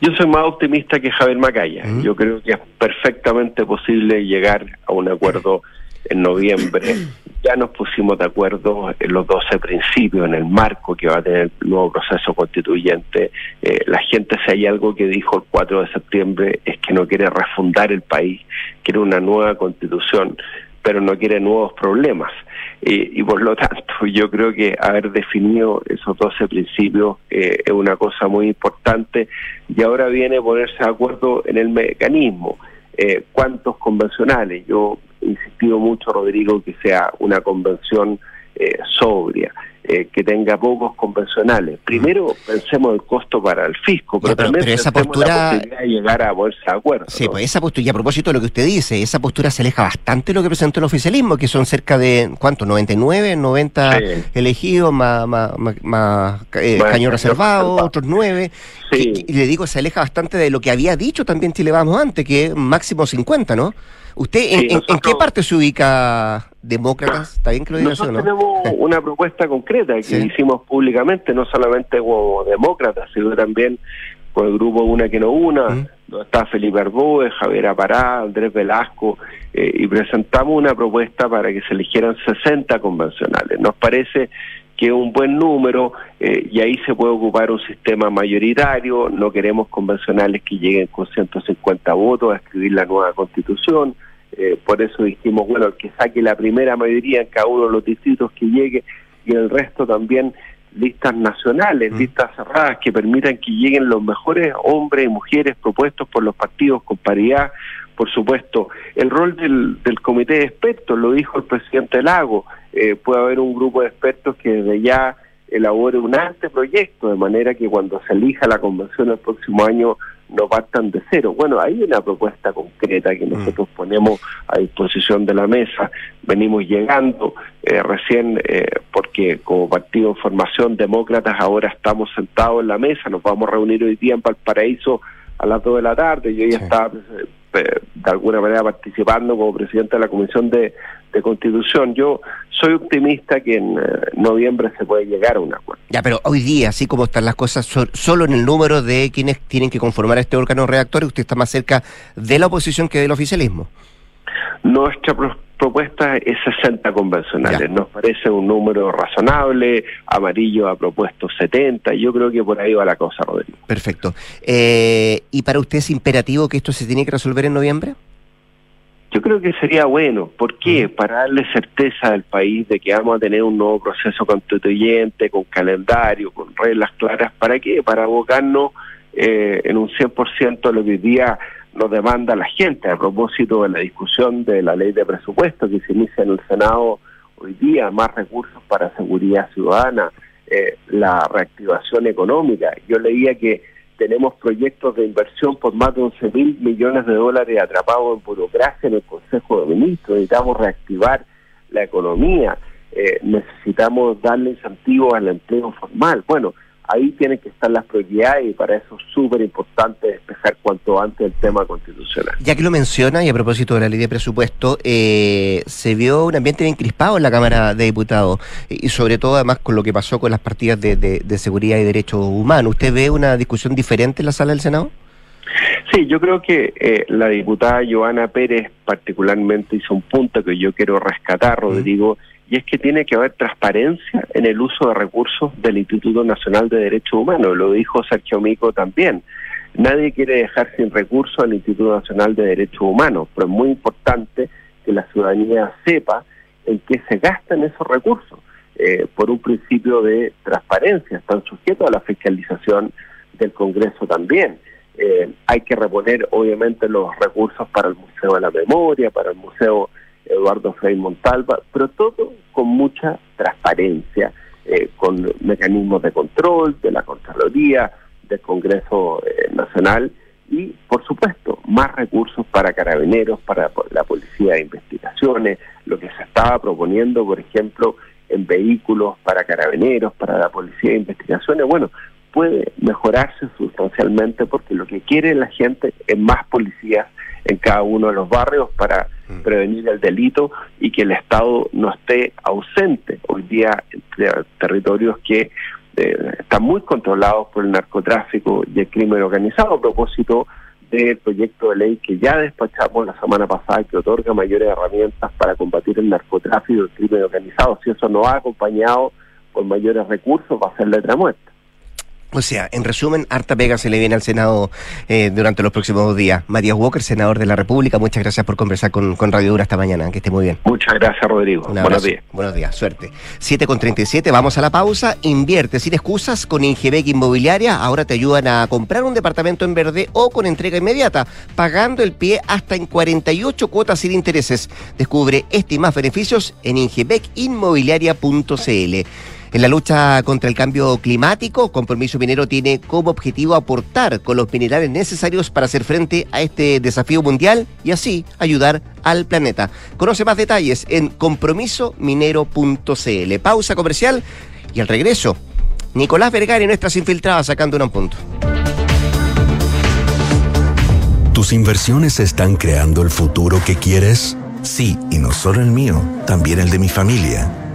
Yo soy más optimista que Javier Macaya. Yo creo que es perfectamente posible llegar a un acuerdo en noviembre. Ya nos pusimos de acuerdo en los 12 principios, en el marco que va a tener el nuevo proceso constituyente. Eh, la gente, si hay algo que dijo el 4 de septiembre, es que no quiere refundar el país, quiere una nueva constitución, pero no quiere nuevos problemas. y por lo tanto, yo creo que haber definido esos 12 principios eh, es una cosa muy importante y ahora viene ponerse de acuerdo en el mecanismo. Eh, ¿Cuántos convencionales? Yo he insistido mucho, Rodrigo, que sea una convención eh, sobria. Eh, que tenga pocos convencionales. Primero pensemos el costo para el fisco, pero, también esa postura de llegar a ponerse de acuerdo. Sí, pues esa postura, y a propósito de lo que usted dice, esa postura se aleja bastante de lo que presentó el oficialismo, que son cerca de, ¿cuánto? 99, 90 elegidos, más, más, más, eh, cañón reservado, otros 9. Y, le digo, se aleja bastante de lo que había dicho también Chile Vamos antes, que máximo 50, ¿no? ¿Usted en, qué parte se ubica demócratas? ¿Está bien que lo diga Nosotros tenemos una propuesta concreta que hicimos públicamente, no solamente como demócratas, sino también con el grupo Una que no una, donde está Felipe Arbóez, Javier Apará, Andrés Velasco, eh, y presentamos una propuesta para que se eligieran 60 convencionales. Nos parece que es un buen número eh, y ahí se puede ocupar un sistema mayoritario, no queremos convencionales que lleguen con 150 votos a escribir la nueva constitución, eh, por eso dijimos, bueno, que saque la primera mayoría en cada uno de los distritos que llegue y el resto también listas nacionales, listas cerradas que permitan que lleguen los mejores hombres y mujeres propuestos por los partidos con paridad. Por supuesto, el rol del, del comité de expertos, lo dijo el presidente Lago, eh, puede haber un grupo de expertos que desde ya elabore un anteproyecto, de manera que cuando se elija la convención el próximo año no partan de cero. Bueno, hay una propuesta concreta que nosotros ponemos a disposición de la mesa. Venimos llegando eh, recién eh, porque como partido de formación demócratas ahora estamos sentados en la mesa, nos vamos a reunir hoy día en Valparaíso a las 2 de la tarde. Yo ya estaba de alguna manera participando como presidente de la Comisión de, Constitución. Yo soy optimista que en eh, noviembre se puede llegar a un acuerdo. Ya, pero hoy día, así como están las cosas, solo en el número de quienes tienen que conformar este órgano redactor, usted está más cerca de la oposición que del oficialismo. Nuestra propuesta es 60 convencionales. Nos parece un número razonable. Amarillo ha propuesto 70. Y yo creo que por ahí va la cosa, Rodrigo. Perfecto. Eh, ¿Y para usted es imperativo que esto se tiene que resolver en noviembre? Yo creo que sería bueno. ¿Por qué? Para darle certeza al país de que vamos a tener un nuevo proceso constituyente, con calendario, con reglas claras. ¿Para qué? Para abocarnos eh, en un 100% de lo que hoy día nos demanda la gente a propósito de la discusión de la ley de presupuesto que se inicia en el Senado hoy día, más recursos para seguridad ciudadana, eh, la reactivación económica. Yo leía que tenemos proyectos de inversión por más de 11 mil millones de dólares atrapados en burocracia en el Consejo de Ministros, necesitamos reactivar la economía, eh, necesitamos darle incentivos al empleo formal. Bueno, ahí tienen que estar las prioridades y para eso es súper importante despejar cuanto antes el tema constitucional. Ya que lo menciona y a propósito de la ley de presupuesto, eh, se vio un ambiente bien crispado en la Cámara de Diputados y sobre todo además con lo que pasó con las partidas de, de seguridad y derechos humanos. ¿Usted ve una discusión diferente en la sala del Senado? Sí, yo creo que eh, la diputada Joana Pérez particularmente hizo un punto que yo quiero rescatar, Rodrigo, y es que tiene que haber transparencia en el uso de recursos del Instituto Nacional de Derechos Humanos. Lo dijo Sergio Mico también. Nadie quiere dejar sin recursos al Instituto Nacional de Derechos Humanos, pero es muy importante que la ciudadanía sepa en qué se gastan esos recursos. Eh, por un principio de transparencia, están sujetos a la fiscalización del Congreso también. Eh, hay que reponer obviamente los recursos para el Museo de la Memoria, para el Museo Eduardo Frei Montalva, pero todo con mucha transparencia, eh, con mecanismos de control de la Contraloría, del Congreso eh, Nacional y, por supuesto, más recursos para carabineros, para la Policía de Investigaciones, lo que se estaba proponiendo, por ejemplo, en vehículos para carabineros, para la Policía de Investigaciones. Bueno, puede mejorarse sustancialmente porque lo que quiere la gente es más policías en cada uno de los barrios para mm. prevenir el delito y que el Estado no esté ausente hoy día de territorios que eh, están muy controlados por el narcotráfico y el crimen organizado a propósito del proyecto de ley que ya despachamos la semana pasada que otorga mayores herramientas para combatir el narcotráfico y el crimen organizado. Si eso no ha acompañado con mayores recursos va a ser letra muerta. O sea, en resumen, harta pega se le viene al Senado eh, durante los próximos días. Matías Walker, senador de la República, muchas gracias por conversar con, con Radio Dura esta mañana. Que esté muy bien. Muchas gracias, Rodrigo. Buenos días. Buenos días, suerte. 7 con 37, vamos a la pausa. Invierte sin excusas con Ingebec Inmobiliaria. Ahora te ayudan a comprar un departamento en verde o con entrega inmediata, pagando el pie hasta en 48 cuotas sin intereses. Descubre este y más beneficios en ingebecinmobiliaria.cl. En la lucha contra el cambio climático, Compromiso Minero tiene como objetivo aportar con los minerales necesarios para hacer frente a este desafío mundial y así ayudar al planeta. Conoce más detalles en compromisominero.cl. Pausa comercial y al regreso, Nicolás Vergara y nuestras infiltradas sacando un punto. ¿Tus inversiones están creando el futuro que quieres? Sí, y no solo el mío, también el de mi familia.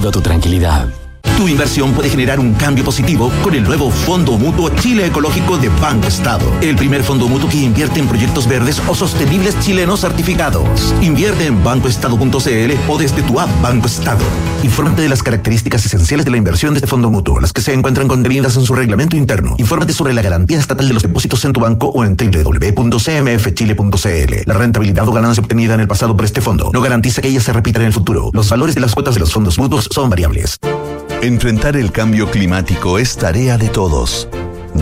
tu tranquilidad. Tu inversión puede generar un cambio positivo con el nuevo Fondo Mutuo Chile Ecológico de Banco Estado. El primer fondo mutuo que invierte en proyectos verdes o sostenibles chilenos certificados. Invierte en bancoestado.cl o desde tu app Banco Estado. Infórmate de las características esenciales de la inversión de este fondo mutuo, las que se encuentran contenidas en su reglamento interno. Infórmate sobre la garantía estatal de los depósitos en tu banco o en www.cmfchile.cl. La rentabilidad o ganancia obtenida en el pasado por este fondo no garantiza que ella se repita en el futuro. Los valores de las cuotas de los fondos mutuos son variables. Enfrentar el cambio climático es tarea de todos.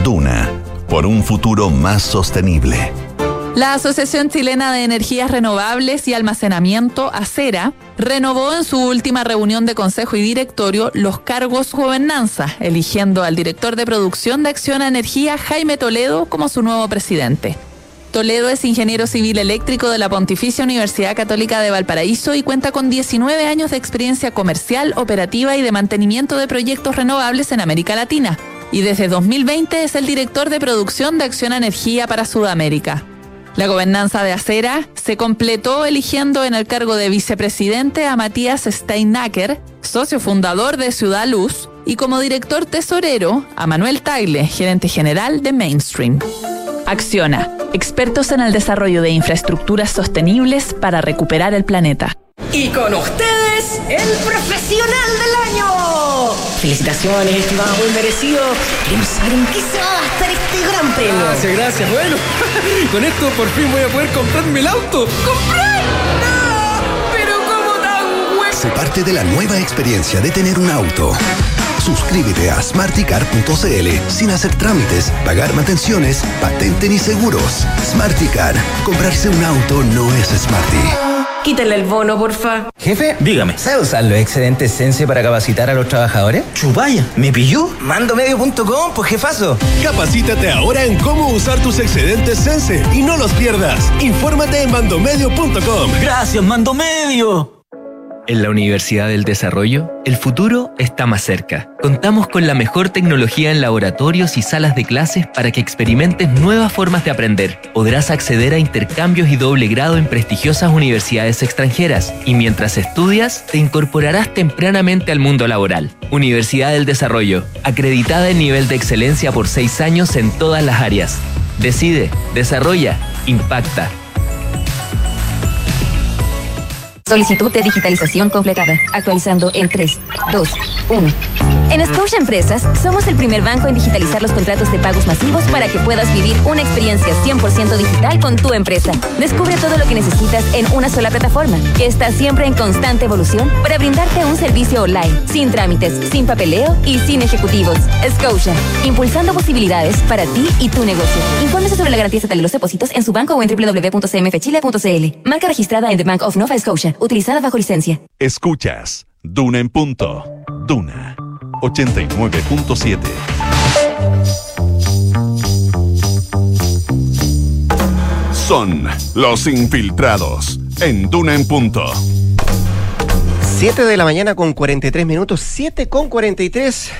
Duna, por un futuro más sostenible. La Asociación Chilena de Energías Renovables y Almacenamiento, ACERA, renovó en su última reunión de consejo y directorio los cargos gobernanza, eligiendo al director de producción de Acción Energía, Jaime Toledo, como su nuevo presidente. Toledo es ingeniero civil eléctrico de la Pontificia Universidad Católica de Valparaíso y cuenta con 19 años de experiencia comercial, operativa y de mantenimiento de proyectos renovables en América Latina. Y desde 2020 es el director de producción de Acción Energía para Sudamérica. La gobernanza de Acera se completó eligiendo en el cargo de vicepresidente a Matías Steinacker, socio fundador de Ciudad Luz, y como director tesorero a Manuel Tagle, gerente general de Mainstream. Acciona, expertos en el desarrollo de infraestructuras sostenibles para recuperar el planeta. Y con ustedes, el profesional del año. Felicitaciones, estimado, muy merecido. Queremos saber en qué se va a gastar este gran premio. Gracias, gracias. Bueno, con esto por fin voy a poder comprarme el auto. ¡Comprar! ¡No! ¡Pero cómo tan bueno! Se parte de la nueva experiencia de tener un auto. Suscríbete a smarticar.cl sin hacer trámites, pagar mantenciones, patente ni seguros. Smarticar. Comprarse un auto no es smarty. Quítale el bono, porfa. Jefe, dígame, ¿sabe usar los excedentes Sense para capacitar a los trabajadores? Chupaya, ¿me pilló? Mandomedio.com, pues jefazo. Capacítate ahora en cómo usar tus excedentes Sense y no los pierdas. Infórmate en mandomedio.com. Gracias, Mandomedio. En la Universidad del Desarrollo, el futuro está más cerca. Contamos con la mejor tecnología en laboratorios y salas de clases para que experimentes nuevas formas de aprender. Podrás acceder a intercambios y doble grado en prestigiosas universidades extranjeras y mientras estudias te incorporarás tempranamente al mundo laboral. Universidad del Desarrollo, acreditada en nivel de excelencia por seis años en todas las áreas. Decide, desarrolla, impacta. Solicitud de digitalización completada. Actualizando en 3, 2, 1. En Scotia Empresas, somos el primer banco en digitalizar los contratos de pagos masivos para que puedas vivir una experiencia 100% digital con tu empresa. Descubre todo lo que necesitas en una sola plataforma, que está siempre en constante evolución para brindarte un servicio online, sin trámites, sin papeleo y sin ejecutivos. Scotia, impulsando posibilidades para ti y tu negocio. Infórmese sobre la garantía de los depósitos en su banco o en www.cmfchile.cl. Marca registrada en The Bank of Nova Scotia, utilizada bajo licencia. Escuchas Duna en punto. Duna 89.7. Son los infiltrados en Duna en punto. 7 de la mañana con 43 minutos, 7 con 43.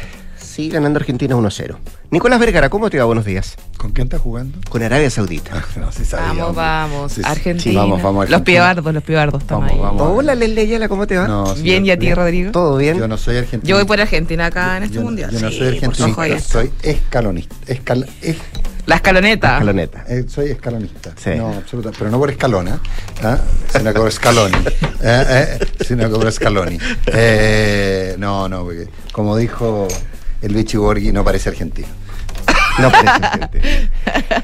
Sigue ganando Argentina 1-0. Nicolás Vergara, ¿cómo te va? Buenos días. ¿Con quién estás jugando? Con Arabia Saudita. no, sí sabía, vamos, hombre. vamos. Sí, sí. Argentina. Sí, vamos, vamos, Los Argentina. pibardos, los pibardos están Vamos, ahí. vamos. Hola, Ayala, ¿cómo te va? No, sí, Bien, ¿y a ti. Rodrigo? ¿Todo bien? Yo no soy argentino. Yo voy por Argentina acá en este yo, mundial. Yo no Sí, soy argentino, soy escalonista. Escal, es- La escaloneta. Escaloneta. eh, soy escalonista. Sí. No, absolutamente. Pero no por escalona, ¿ah? sino por escaloni. Eh, eh, sino por escaloni. Eh, no, no, porque como dijo el Vichy Borghi, no parece argentino. No parece gente.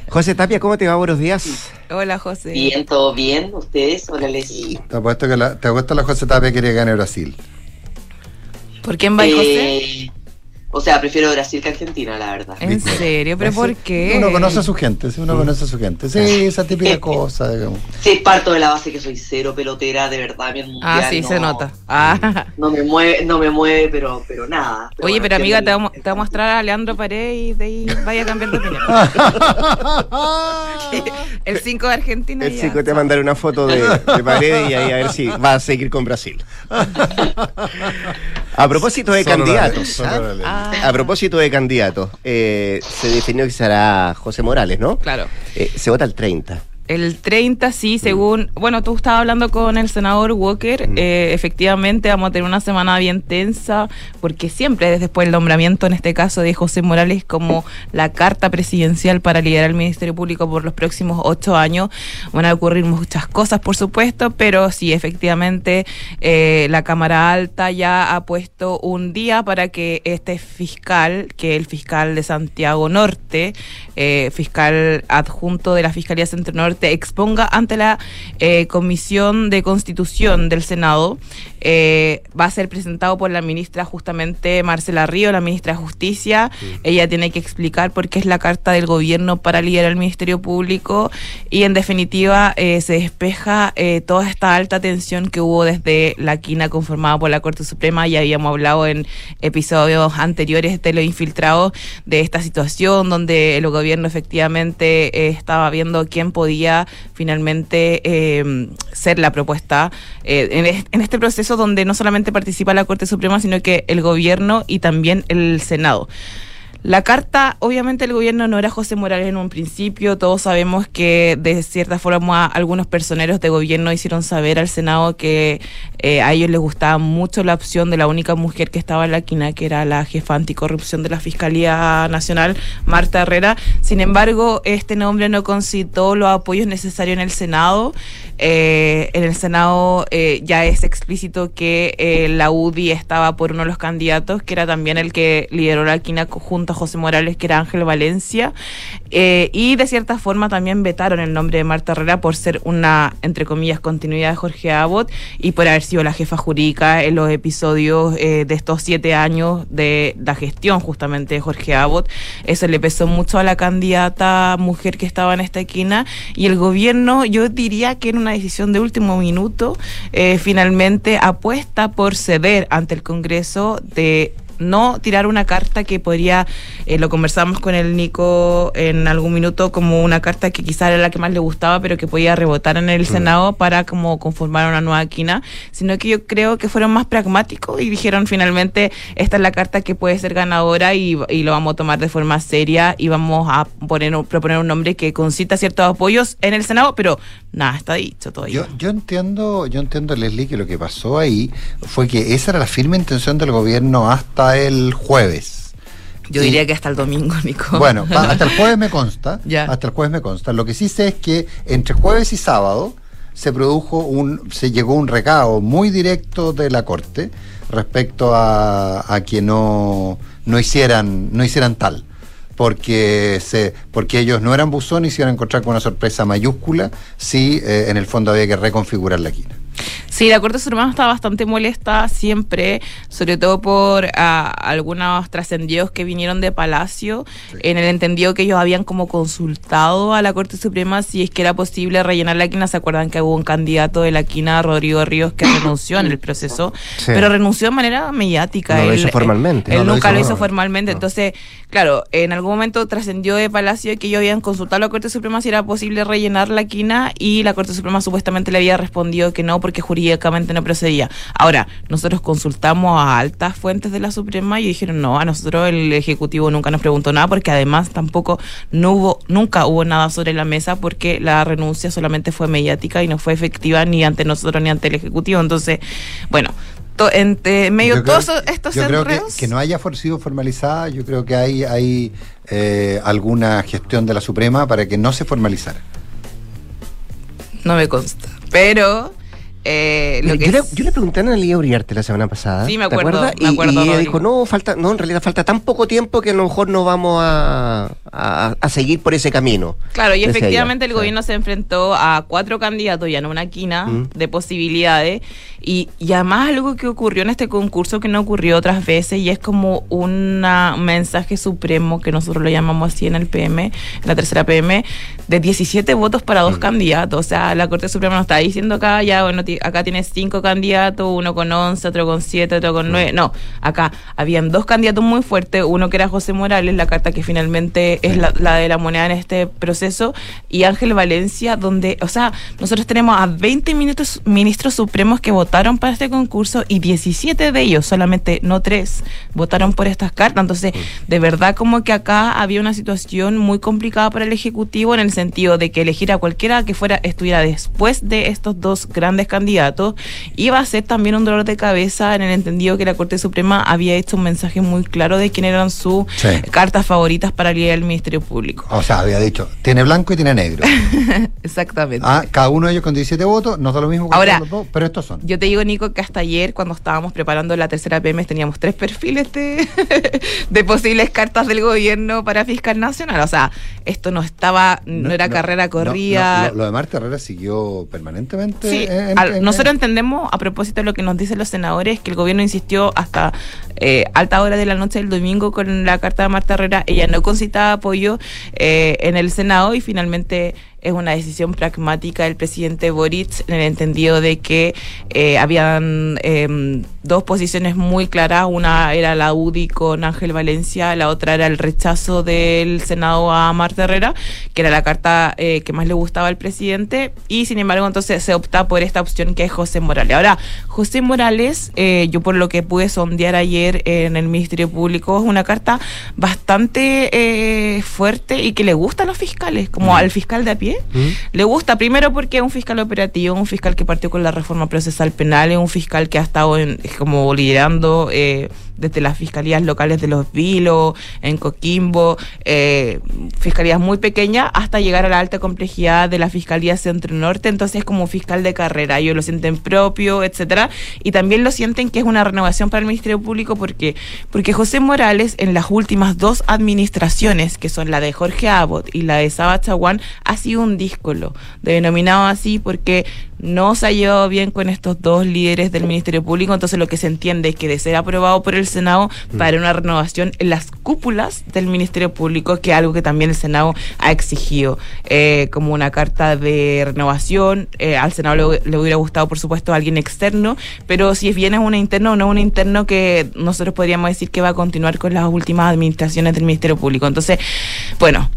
José Tapia, ¿cómo te va? Buenos días. Hola, José. Bien, todo bien. ¿Ustedes? Hola, Leslie. Te apuesto que la, te apuesto la José Tapia quiere ganar Brasil. ¿Por quién va, José? O sea, prefiero Brasil que Argentina, la verdad. ¿En serio? ¿Pero por qué? Uno conoce a su gente, sí, uno conoce a su gente. Sí, esa típica cosa, digamos. Sí, parto de la base que soy cero pelotera, de verdad. a mí el mundial Ah, sí, no, se nota. Ah. No me mueve, no me mueve, pero, pero nada. Pero Oye, bueno, pero amiga, te vamos a mostrar a Leandro Paredes y de ahí vaya a cambiar de opinión. el 5 de Argentina. El ya. chico te va a mandar una foto de, de paredes y ahí a ver si va a seguir con Brasil. A propósito de candidatos, ¿ah? Ah. a propósito de candidatos, eh, se definió que será José Morales, ¿no? Claro. Eh, se vota el 30. El 30, sí, según. Bueno, tú estabas hablando con el senador Walker. eh, efectivamente, vamos a tener una semana bien tensa, porque siempre, después del nombramiento, en este caso de José Morales, como la carta presidencial para liderar el Ministerio Público por los próximos ocho años, van a ocurrir muchas cosas, por supuesto, pero sí, efectivamente, eh, la Cámara Alta ya ha puesto un día para que este fiscal, que el fiscal de Santiago Norte, eh, fiscal adjunto de la Fiscalía Centro Norte, exponga ante la eh, Comisión de Constitución del Senado. Eh, va a ser presentado por la ministra justamente Marcela Río, la ministra de Justicia. Ella tiene que explicar por qué es la carta del gobierno para liderar el Ministerio Público y en definitiva eh, se despeja eh, toda esta alta tensión que hubo desde la quina conformada por la Corte Suprema. Ya habíamos hablado en episodios anteriores de lo infiltrado de esta situación donde el gobierno efectivamente eh, estaba viendo quién podía finalmente eh, ser la propuesta eh, en, es- en este proceso donde no solamente participa la Corte Suprema, sino que el gobierno y también el Senado. La carta, obviamente el gobierno no era José Morales en un principio, todos sabemos que de cierta forma algunos personeros de gobierno hicieron saber al Senado que eh, a ellos les gustaba mucho la opción de la única mujer que estaba en la quina, que era la jefa anticorrupción de la Fiscalía Nacional, Marta Herrera. Sin embargo, este nombre no concitó los apoyos necesarios en el Senado. Eh, en el Senado eh, ya es explícito que eh, la UDI estaba por uno de los candidatos, que era también el que lideró la quina junto José Morales, que era Ángel Valencia. Eh, y de cierta forma también vetaron el nombre de Marta Herrera por ser una, entre comillas, continuidad de Jorge Abbott y por haber sido la jefa jurídica en los episodios eh, de estos siete años de la gestión justamente de Jorge Abbott. Eso le pesó mucho a la candidata mujer que estaba en esta esquina y el gobierno, yo diría que en una decisión de último minuto, eh, finalmente apuesta por ceder ante el Congreso de no tirar una carta que podría, eh, lo conversamos con el Nico en algún minuto, como una carta que quizá era la que más le gustaba, pero que podía rebotar en el Senado para como conformar una nueva quina, sino que yo creo que fueron más pragmáticos y dijeron finalmente, esta es la carta que puede ser ganadora y, y lo vamos a tomar de forma seria y vamos a poner, proponer un nombre que concita ciertos apoyos en el Senado, pero nada, está dicho todavía. Yo, yo entiendo, yo entiendo, Leslie, que lo que pasó ahí fue que esa era la firme intención del gobierno hasta el jueves. Yo Y- diría que hasta el domingo, Nico. Bueno, hasta el jueves me consta. Ya. Hasta el jueves me consta. Lo que sí sé es que entre jueves y sábado se produjo un, se llegó un recado muy directo de la corte respecto a, a que no, no hicieran, no hicieran tal. Porque se, porque ellos no eran buzones y se iban a encontrar con una sorpresa mayúscula si eh, en el fondo había que reconfigurar la quina. Sí, la Corte Suprema está bastante molesta siempre, sobre todo por ah, algunos trascendidos que vinieron de Palacio, en el entendido que ellos habían como consultado a la Corte Suprema si es que era posible rellenar la quina. ¿Se acuerdan que hubo un candidato de la quina, Rodrigo Ríos, que renunció en el proceso? Sí. Pero renunció de manera mediática. No lo Él- hizo formalmente. Él, No lo nunca hizo lo hizo formalmente. formalmente. Entonces, claro, en algún momento trascendió de Palacio que ellos habían consultado a la Corte Suprema si era posible rellenar la quina y la Corte Suprema supuestamente le había respondido que no porque jurídicamente no procedía. Ahora, nosotros consultamos a altas fuentes de la Suprema y dijeron no, a nosotros el Ejecutivo nunca nos preguntó nada porque además tampoco no hubo, nunca hubo nada sobre la mesa porque la renuncia solamente fue mediática y no fue efectiva ni ante nosotros ni ante el Ejecutivo. Entonces, bueno, entre medio de todos estos yo creo que, no haya sido formalizada, yo creo que hay, hay eh, alguna gestión de la Suprema para que no se formalizara. No me consta. Pero eh, lo Mira, que yo, le, es- yo le pregunté a Analia Uriarte la semana pasada. Sí, me ¿te acuerdo, me Y- acuerdo, Y, ella dijo, no, falta, no, en realidad falta tan poco tiempo que a lo mejor no vamos a, a, a seguir por ese camino. Claro, y ella. efectivamente el Sí. gobierno se enfrentó a cuatro candidatos y a una quina Mm. de posibilidades. Y, y además algo que ocurrió en este concurso que no ocurrió otras veces y es como un mensaje supremo que nosotros lo llamamos así en el PM, en la tercera PM, de 17 votos para Mm. dos candidatos. O sea, la Corte Suprema nos está diciendo acá, ya, bueno, acá tienes cinco candidatos, uno con 11, otro con 7, otro con 9. No, acá habían dos candidatos muy fuertes, uno que era José Morales, la carta que finalmente es la, la de la moneda en este proceso, y Ángel Valencia, donde, o sea, nosotros tenemos a 20 ministros, ministros supremos que votaron para este concurso y 17 de ellos, solamente no tres, votaron por estas cartas. Entonces, de verdad como que acá había una situación muy complicada para el Ejecutivo en el sentido de que elegir a cualquiera que fuera estuviera después de estos dos grandes candidatos candidatos, iba a ser también un dolor de cabeza en el entendido que la Corte Suprema había hecho un mensaje muy claro de quién eran sus Sí. cartas favoritas para liderar el Ministerio Público. O sea, había dicho, tiene blanco y tiene negro. Exactamente. Ah, cada uno de ellos con 17 votos, nos da lo mismo que Ahora, los dos, pero estos son. Yo te digo, Nico, que hasta ayer, cuando estábamos preparando la tercera PM, teníamos tres perfiles de, de posibles cartas del gobierno para fiscal nacional. O sea, esto no estaba, no, era carrera No, corrida. no, lo, lo de Marta Herrera siguió permanentemente. Sí, en- al- en- nosotros entendemos, a propósito de lo que nos dicen los senadores, que el gobierno insistió hasta eh, alta hora de la noche del domingo con la carta de Marta Herrera. Ella no concitaba apoyo eh, en el Senado y finalmente es una decisión pragmática del presidente Boric en el entendido de que eh, habían em, dos posiciones muy claras. Una era la UDI con Ángel Valencia, la otra era el rechazo del Senado a Marta Herrera, que era la carta eh, que más le gustaba al presidente. Y sin embargo, entonces se opta por esta opción que es José Morales. Ahora, José Morales, eh, yo por lo que pude sondear ayer en el Ministerio Público, es una carta bastante eh, fuerte y que le gusta a los fiscales, como al fiscal de a pie. Le gusta primero porque es un fiscal operativo, un fiscal que partió con la reforma procesal penal, es un fiscal que ha estado en, como liderando eh, desde las fiscalías locales de Los Vilos, en Coquimbo, eh, fiscalías muy pequeñas, hasta llegar a la alta complejidad de la Fiscalía Centro Norte, entonces como fiscal de carrera, ellos lo sienten propio, etcétera, y también lo sienten que es una renovación para el Ministerio Público porque porque José Morales en las últimas dos administraciones, que son la de Jorge Abbott y la de Saba Chaguán, ha sido un díscolo, denominado así porque no se ha llevado bien con estos dos líderes del Ministerio Público, entonces lo que se entiende es que de ser aprobado por el Senado para una renovación en las cúpulas del Ministerio Público, que es algo que también el Senado ha exigido, eh, como una carta de renovación, eh, al Senado le, le hubiera gustado por supuesto alguien externo, pero si bien es un interno, no un interno que nosotros podríamos decir que va a continuar con las últimas administraciones del Ministerio Público. Entonces, bueno,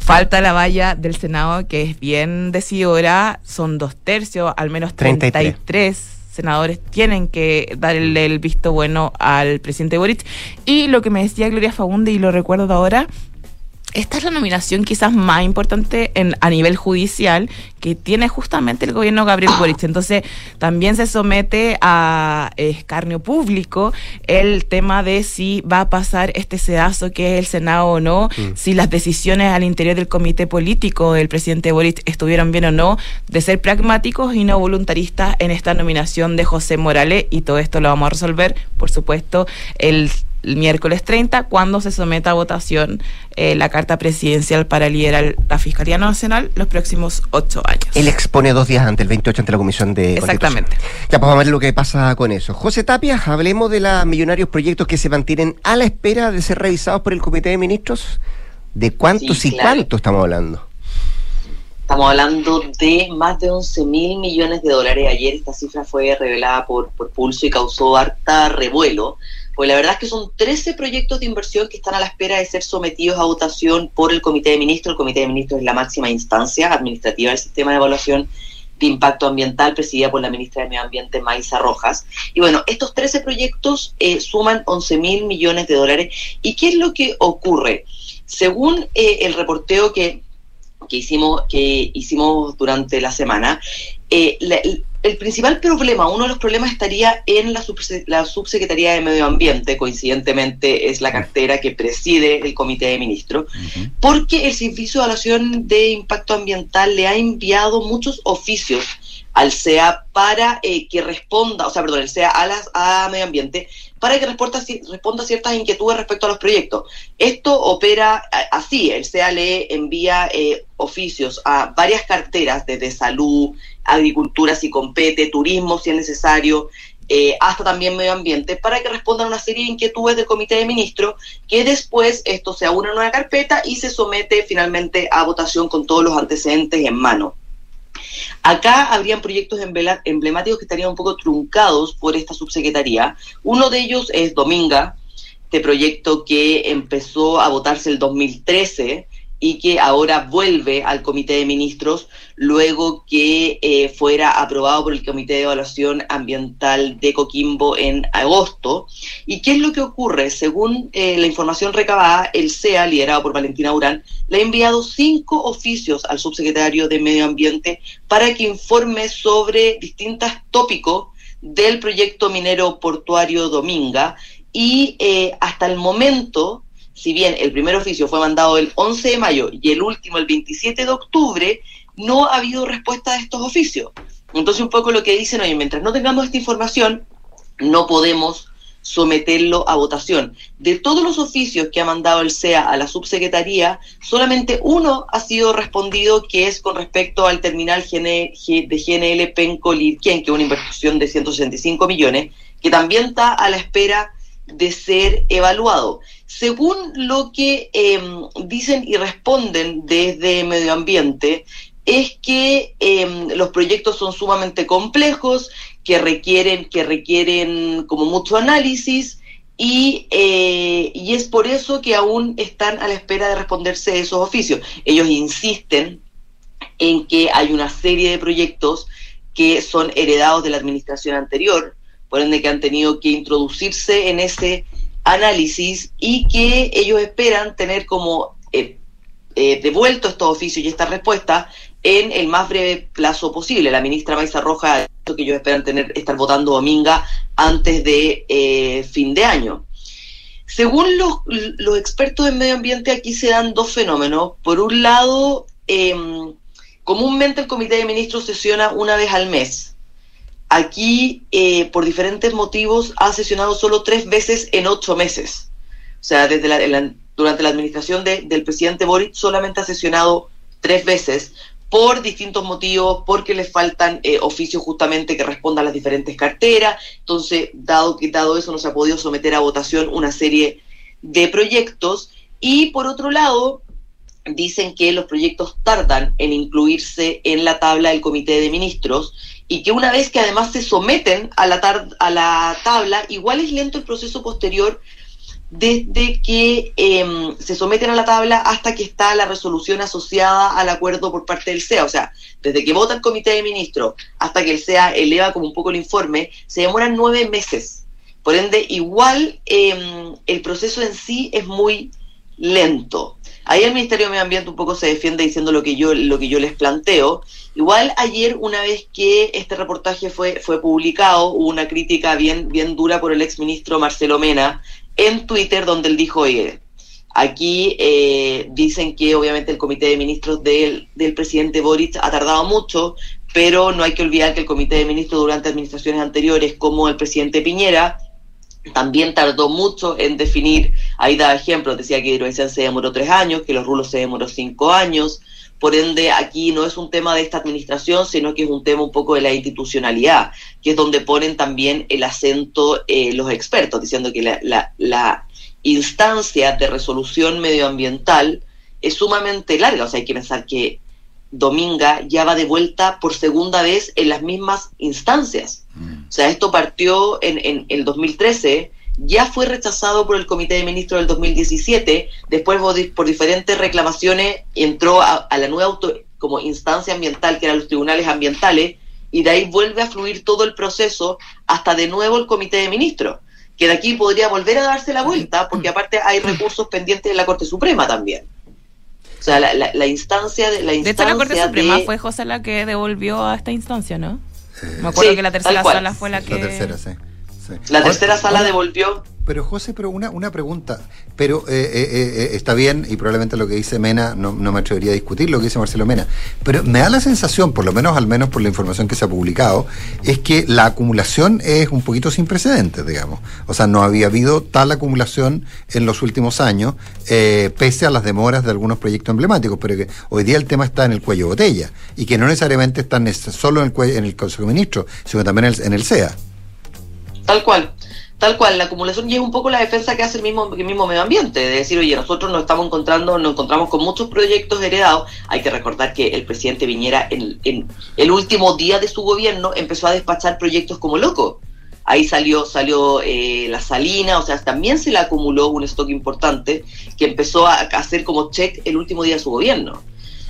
Falta la valla del Senado, que es bien decidora, son dos tercios, al menos 33. 33 senadores tienen que dar el, visto bueno al presidente Boric. Y lo que me decía Gloria Faunde, y lo recuerdo de ahora, esta es la nominación quizás más importante en, a nivel judicial que tiene justamente el gobierno Gabriel Boric. Entonces, también se somete a escarnio público el tema de si va a pasar este sedazo que es el Senado o no, Mm. si las decisiones al interior del comité político del presidente Boric estuvieron bien o no, de ser pragmáticos y no voluntaristas en esta nominación de José Morales. Y todo esto lo vamos a resolver, por supuesto, el el miércoles 30, cuando se someta a votación eh, la carta presidencial para liderar la Fiscalía Nacional los próximos ocho años. Él expone dos días antes, el 28 ante la Comisión de Exactamente. Ya, pues vamos a ver lo que pasa con eso. José Tapia, hablemos de los millonarios proyectos que se mantienen a la espera de ser revisados por el Comité de Ministros. ¿De cuántos Sí, y claro. cuántos estamos hablando? Estamos hablando de más de 11 mil millones de dólares. Ayer esta cifra fue revelada por, por Pulso y causó harta revuelo. Pues la verdad es que son 13 proyectos de inversión que están a la espera de ser sometidos a votación por el Comité de Ministros. El Comité de Ministros es la máxima instancia administrativa del sistema de evaluación de impacto ambiental presidida por la ministra de Medio Ambiente, Maisa Rojas. Y bueno, estos 13 proyectos eh, suman 11 mil millones de dólares. ¿Y qué es lo que ocurre? Según eh, el reporteo que que hicimos, que hicimos durante la semana, eh, la- el, principal problema, uno de los problemas estaría en la, subse- la subsecretaría de Medio Ambiente, coincidentemente es la cartera que preside el Comité de Ministros, porque el Servicio de Evaluación de Impacto Ambiental le ha enviado muchos oficios al CEA para eh, que responda, o sea, perdón, el CEA a, las, a Medio Ambiente, para que responda, responda a ciertas inquietudes respecto a los proyectos. Esto opera así, el CEA le envía eh, oficios a varias carteras, desde salud, agricultura si compete, turismo si es necesario, eh, hasta también medio ambiente, para que respondan a una serie de inquietudes del Comité de Ministros, que después esto se aúna en una carpeta y se somete finalmente a votación con todos los antecedentes en mano. Acá habrían proyectos emblemáticos que estarían un poco truncados por esta subsecretaría. Uno de ellos es Dominga, este proyecto que empezó a votarse el 2013 y que ahora vuelve al Comité de Ministros luego que eh, fuera aprobado por el Comité de Evaluación Ambiental de Coquimbo en agosto. ¿Y qué es lo que ocurre? Según eh, la información recabada, el CEA, liderado por Valentina Urán, le ha enviado cinco oficios al subsecretario de Medio Ambiente para que informe sobre distintos tópicos del proyecto minero portuario Dominga y eh, hasta el momento si bien el primer oficio fue mandado el 11 de mayo y el último el 27 de octubre, no ha habido respuesta de estos oficios. Entonces un poco lo que dicen, oye, mientras no tengamos esta información, no podemos someterlo a votación. De todos los oficios que ha mandado el CEA a la subsecretaría, solamente uno ha sido respondido, que es con respecto al terminal de GNL Penco que es una inversión de 165 millones, que también está a la espera de ser evaluado. Según lo que em, dicen y responden desde medio ambiente, es que em, los proyectos son sumamente complejos, que requieren, que requieren como mucho análisis y, eh, y es por eso que aún están a la espera de responderse esos oficios. Ellos insisten en que hay una serie de proyectos que son heredados de la administración anterior, por ende que han tenido que introducirse en ese análisis y que ellos esperan tener como eh, eh, devuelto estos oficios y esta respuesta en el más breve plazo posible. La ministra Maisa Roja ha dicho que ellos esperan tener estar votando dominga antes de eh, fin de año. Según los, los, expertos en medio ambiente, aquí se dan dos fenómenos. Por un lado, em, comúnmente el Comité de Ministros sesiona una vez al mes Aquí, eh, por diferentes motivos, ha sesionado solo tres veces en ocho meses. O sea, desde la, durante la administración del presidente Boric solamente ha sesionado tres veces por distintos motivos, porque le faltan eh, oficios justamente que respondan a las diferentes carteras. Entonces, dado que dado eso, no se ha podido someter a votación una serie de proyectos. Y por otro lado, dicen que los proyectos tardan en incluirse en la tabla del comité de ministros y que una vez que además se someten a la, a la tabla, igual es lento el proceso posterior desde que em, se someten a la tabla hasta que está la resolución asociada al acuerdo por parte del SEA. O sea, desde que vota el comité de ministros hasta que el SEA eleva como un poco el informe, se demoran nueve meses. Por ende, igual em, el proceso en sí es muy lento. Ahí el Ministerio de Medio Ambiente un poco se defiende diciendo lo que yo, lo que yo les planteo. Igual ayer, una vez que este reportaje fue, fue publicado, hubo una crítica bien, bien dura por el exministro Marcelo Mena en Twitter, donde él dijo, oye, aquí eh, dicen que obviamente el comité de ministros del, del presidente Boric ha tardado mucho, pero no hay que olvidar que el comité de ministros durante administraciones anteriores, como el presidente Piñera, también tardó mucho en definir, ahí da ejemplos, decía que Hidrovención se demoró tres años, que los rulos se demoró cinco años, por ende aquí no es un tema de esta administración, sino que es un tema un poco de la institucionalidad, que es donde ponen también el acento eh, los expertos, diciendo que la, la instancia de resolución medioambiental es sumamente larga, o sea, hay que pensar que Dominga ya va de vuelta por segunda vez en las mismas instancias. Mm. O sea, esto partió en, en, el 2013, ya fue rechazado por el Comité de Ministros del 2017, después por diferentes reclamaciones entró a, la nueva auto, como instancia ambiental, que eran los tribunales ambientales, y de ahí vuelve a fluir todo el proceso hasta de nuevo el Comité de Ministros, que de aquí podría volver a darse la vuelta, porque aparte hay recursos pendientes en la Corte Suprema también. O sea, la, la, instancia de la instancia de la Corte Suprema fue José la que devolvió a esta instancia, ¿no? Me acuerdo que la tercera sala fue la que. La tercera, sí. La tercera sala devolvió pero José, pero una, una pregunta, pero eh, eh, eh, está bien y probablemente lo que dice Mena, no, me atrevería a discutir lo que dice Marcelo Mena, pero me da la sensación, por lo menos al menos por la información que se ha publicado, es que la acumulación es un poquito sin precedentes, digamos. O sea, no había habido tal acumulación en los últimos años, pese a las demoras de algunos proyectos emblemáticos, pero que hoy día el tema está en el cuello botella y que no necesariamente está solo en el, en el Consejo de Ministros, sino también en el, en el CEA. Tal cual. Tal cual, la acumulación y es un poco la defensa que hace el mismo, el mismo medio ambiente, de decir, oye, nosotros nos estamos encontrando, nos encontramos con muchos proyectos heredados. Hay que recordar que el presidente Viñera en, el último día de su gobierno empezó a despachar proyectos como loco. ahí salió, salió eh, la salina, o sea, también se le acumuló un stock importante que empezó a, hacer como check el último día de su gobierno.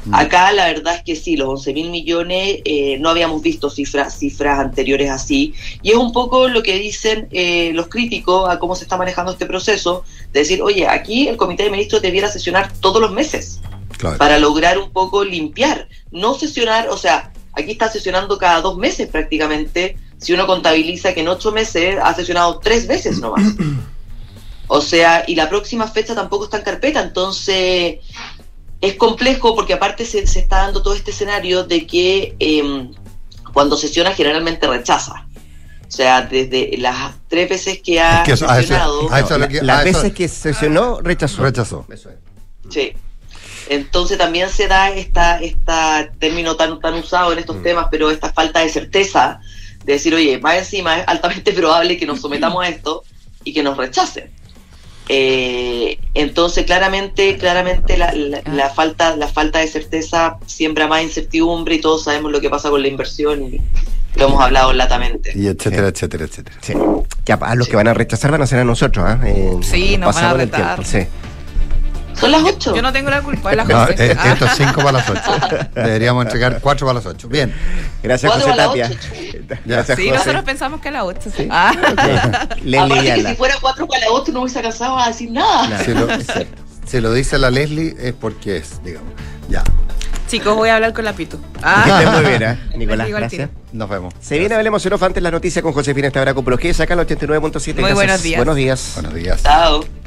Mm. Acá la verdad es que sí, los 11 mil millones eh, no habíamos visto cifras, cifras anteriores así. Y es un poco lo que dicen eh, los críticos a cómo se está manejando este proceso, de decir, oye, aquí el Comité de Ministros debiera sesionar todos los meses Claro. para lograr un poco limpiar, no sesionar, o sea, aquí está sesionando cada dos meses prácticamente, si uno contabiliza que en ocho meses ha sesionado tres veces nomás. O sea, y la próxima fecha tampoco está en carpeta, entonces es complejo porque aparte se, se está dando todo este escenario de que em, cuando sesiona generalmente rechaza. O sea, desde las tres veces que ha Es que eso- a eso- sesionado... a eso es lo que- Las veces que sesionó, rechazó. Rechazó. Sí. Entonces también se da esta, esta término tan, tan usado en estos Mm. temas, pero esta falta de certeza de decir, oye, más encima es altamente probable que nos sometamos a esto y que nos rechacen. Eh, entonces claramente, claramente la, la- la falta, la falta de certeza siembra más incertidumbre y todos sabemos lo que pasa con la inversión y lo hemos hablado latamente. Y etcétera, etcétera, etcétera. Sí. Que a, a los que van a rechazar van a ser a nosotros, ¿ah? Eh, Sí, nos van a pasamos el retar. tiempo, sí. Son las 8. Yo no tengo la culpa, es la No, José. eh, esto es 5 para las 8. Deberíamos entregar 4 para las 8. Bien. Gracias, José Tapia. Gracias, Sí, José. nosotros pensamos que a las 8. Ah. Leslie Aparte que si fuera 4 para la 8 no hubiese alcanzado a decir nada. Si lo, si lo dice la Leslie es porque es, digamos. Ya. Chicos, voy a hablar con la Pitu. Que estés muy bien, ¿eh? Nicolás, al gracias. Nos vemos. Se viene Hablemos en Off antes las noticias con Josefina Estabraco G, saca el 89.7. Muy Gracias. buenos días. Buenos días. Buenos días. Chao.